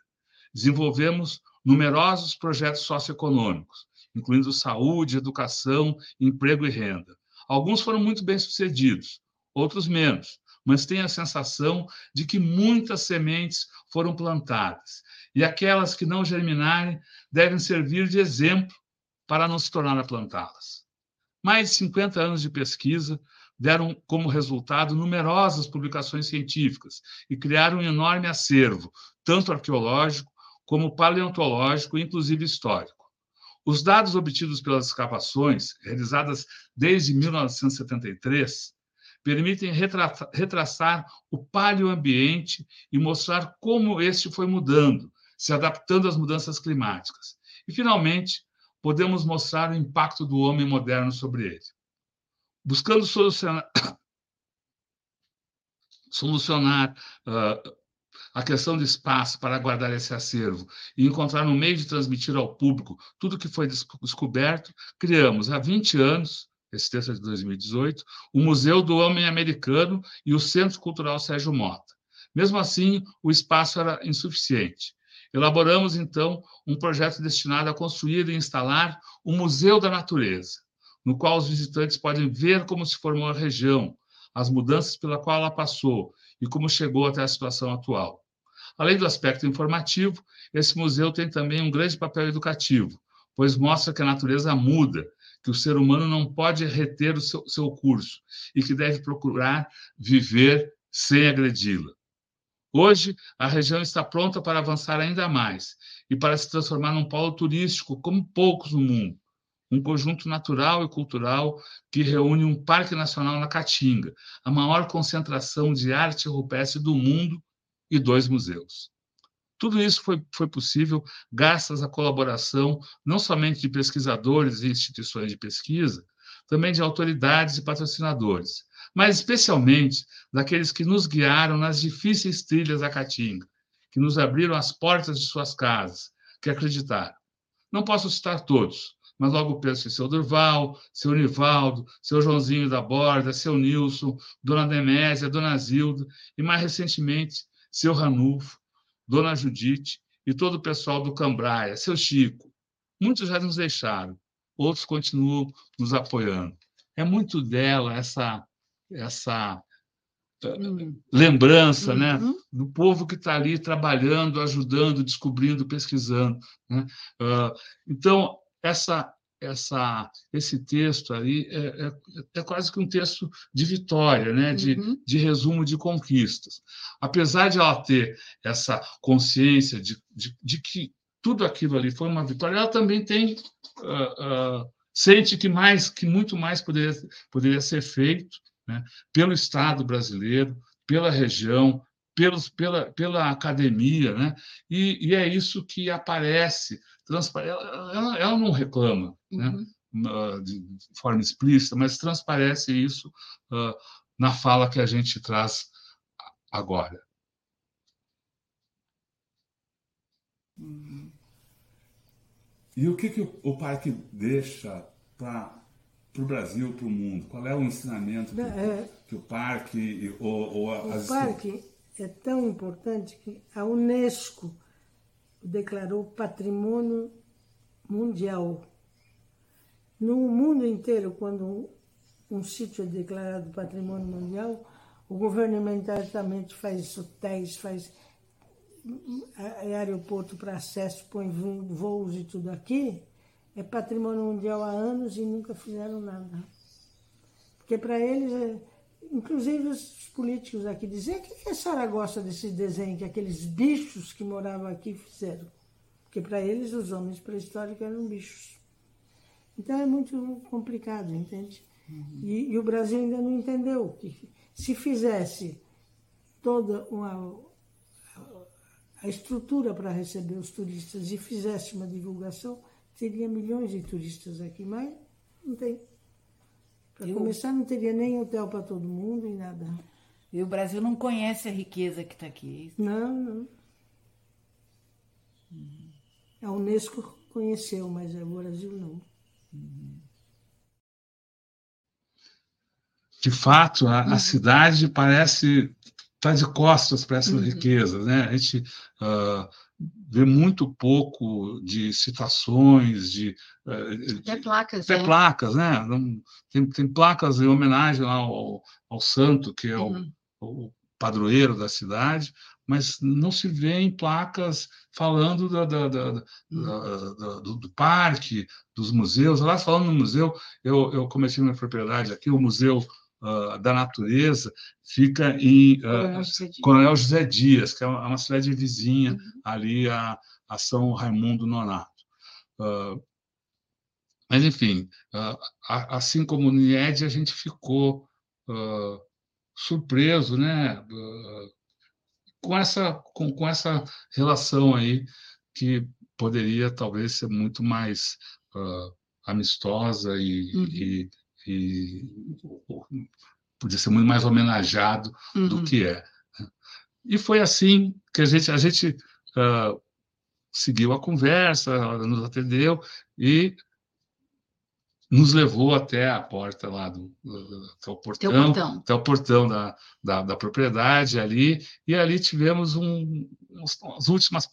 Desenvolvemos numerosos projetos socioeconômicos, incluindo saúde, educação, emprego e renda. Alguns foram muito bem sucedidos, outros menos, mas tenho a sensação de que muitas sementes foram plantadas e aquelas que não germinarem devem servir de exemplo para não se tornar a plantá-las. Mais de 50 anos de pesquisa deram como resultado numerosas publicações científicas e criaram um enorme acervo, tanto arqueológico como paleontológico, inclusive histórico. Os dados obtidos pelas escavações, realizadas desde 1973, permitem retraçar o paleoambiente e mostrar como este foi mudando, se adaptando às mudanças climáticas. E, finalmente, podemos mostrar o impacto do homem moderno sobre ele buscando solucionar, solucionar uh, a questão do espaço para guardar esse acervo e encontrar um meio de transmitir ao público tudo que foi descoberto, criamos há 20 anos, esse texto é de 2018, o Museu do Homem Americano e o Centro Cultural Sérgio Mota. Mesmo assim, o espaço era insuficiente. Elaboramos, então, um projeto destinado a construir e instalar o Museu da Natureza, no qual os visitantes podem ver como se formou a região, as mudanças pela qual ela passou e como chegou até a situação atual. Além do aspecto informativo, esse museu tem também um grande papel educativo, pois mostra que a natureza muda, que o ser humano não pode reter o seu, seu curso e que deve procurar viver sem agredi-la. Hoje, a região está pronta para avançar ainda mais e para se transformar num polo turístico como poucos no mundo, um conjunto natural e cultural que reúne um parque nacional na Caatinga, a maior concentração de arte rupestre do mundo e dois museus. Tudo isso foi, foi possível graças à colaboração não somente de pesquisadores e instituições de pesquisa, também de autoridades e patrocinadores, mas especialmente daqueles que nos guiaram nas difíceis trilhas da Caatinga, que nos abriram as portas de suas casas, que acreditaram. Não posso citar todos, mas logo penso em seu Durval, seu Nivaldo, seu Joãozinho da Borda, seu Nilson, Dona Demésia, Dona Zilda e, mais recentemente, seu Ranulfo, Dona Judite e todo o pessoal do Cambraia, seu Chico. Muitos já nos deixaram, outros continuam nos apoiando. É muito dela essa essa hum. lembrança né, uhum. né, do povo que está ali trabalhando, ajudando, descobrindo, pesquisando. Né? Uh, então, essa, essa, esse texto aí é, é, é, quase que um texto de vitória, né? de, uhum. de resumo de conquistas. Apesar de ela ter essa consciência de, de, de que tudo aquilo ali foi uma vitória, ela também tem uh, uh, sente que mais, que muito mais poderia, poderia ser feito né? pelo Estado brasileiro, pela região, pelos, pela, pela academia, né? E, e, é isso que aparece. Ela, ela não reclama, né? uhum. né? de forma explícita, mas transparece isso uh, na fala que a gente traz agora. Uhum. E o que, que o, o parque deixa para para o Brasil, para o mundo? Qual é o ensinamento que, é, que o parque ou, ou as... O parque é tão importante que a Unesco declarou patrimônio mundial. No mundo inteiro, quando um, sítio é declarado patrimônio mundial, o governo imediatamente faz hotéis, faz aeroporto para acesso, põe voos e tudo aqui. É patrimônio mundial há anos e nunca fizeram nada. Porque para eles, é, inclusive os políticos aqui dizem, o que a senhora gosta desse desenho que aqueles bichos que moravam aqui fizeram? Porque para eles os homens pré-históricos eram bichos. Então é muito complicado, entende? Uhum. E, e, o Brasil ainda não entendeu que se fizesse toda uma a estrutura para receber os turistas e fizesse uma divulgação, teria milhões de turistas aqui, mas não tem. Para começar, não teria nem hotel para todo mundo e nada. E o Brasil não conhece a riqueza que está aqui. É não, não. Uhum. A Unesco conheceu, mas o Brasil não. De fato, a, a uhum. cidade parece estar tá de costas para essas uhum. riquezas. Né? A gente uh, vê muito pouco de citações, de. Uh, até placas. Até é. placas, né? Tem, tem placas em homenagem ao, ao santo, que é uhum. o, o padroeiro da cidade, mas não se vê em placas falando da, da, da, hum. do, do, parque, dos museus. Lá falando no museu, eu, eu comecei uma propriedade aqui, o Museu uh, da Natureza fica em uh, Coronel José Dias, que é uma, uma cidade vizinha uhum. ali a, a, São Raimundo Nonato. Uh, mas, enfim, assim como no IED, a gente ficou surpreso, né? com essa, com, com essa relação aí que poderia talvez ser muito mais uh, amistosa e, uhum. e, e, podia ser muito mais homenageado uhum. do que é. Né. E foi assim que a gente, a gente uh, seguiu a conversa, nos atendeu e nos levou até a porta lá do, do até o portão, portão, até o portão da, da, da, propriedade ali e ali tivemos um as últimas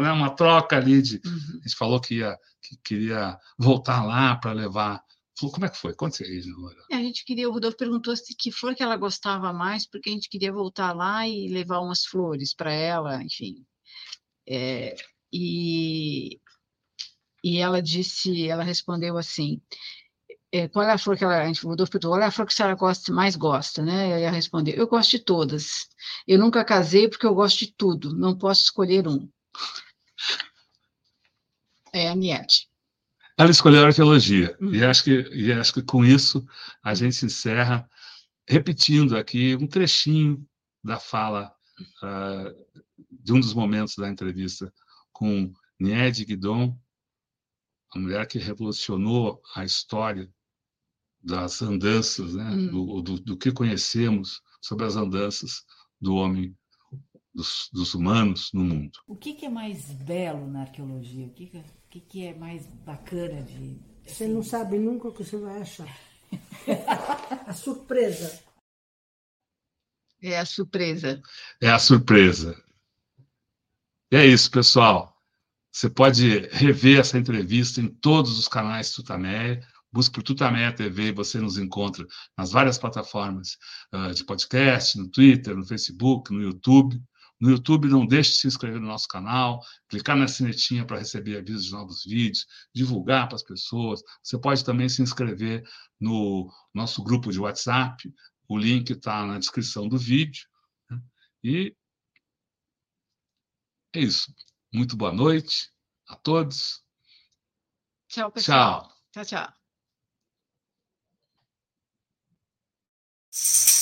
né, uma troca ali de uhum. a gente falou que ia que queria voltar lá para levar como é que foi? Conta aí, é, A gente queria, o Rodolfo perguntou se que flor que ela gostava mais, porque a gente queria voltar lá e levar umas flores para ela, enfim. É, e, e ela disse, ela respondeu assim, é, qual é a flor que ela, a gente mudou, perguntou, qual é a flor que a senhora gosta, mais gosta, né? E ela respondeu, eu gosto de todas. Eu nunca casei porque eu gosto de tudo, não posso escolher um. É a Niete. Ela escolheu a arqueologia, e, acho que, e acho que com isso a gente encerra repetindo aqui um trechinho da fala uh, de um dos momentos da entrevista com Niede Guidon, a mulher que revolucionou a história das andanças, né? Hum. Do, do, do, que conhecemos sobre as andanças do homem, dos, dos humanos no mundo. O que, que, é mais belo na arqueologia? O que, que, que, que é mais bacana de. Você não sabe nunca o que você vai achar. a surpresa. É a surpresa. É a surpresa. E é isso, pessoal. Você pode rever essa entrevista em todos os canais Tutameia. Busque por Tutameia TV e você nos encontra nas várias plataformas uh, de podcast, no Twitter, no Facebook, no YouTube. No YouTube, não deixe de se inscrever no nosso canal, clicar na sinetinha para receber avisos de novos vídeos, divulgar para as pessoas. Você pode também se inscrever no nosso grupo de WhatsApp. O link está na descrição do vídeo. Né? E é isso. Muito boa noite a todos. Tchau, pessoal. Tchau, tchau. tchau.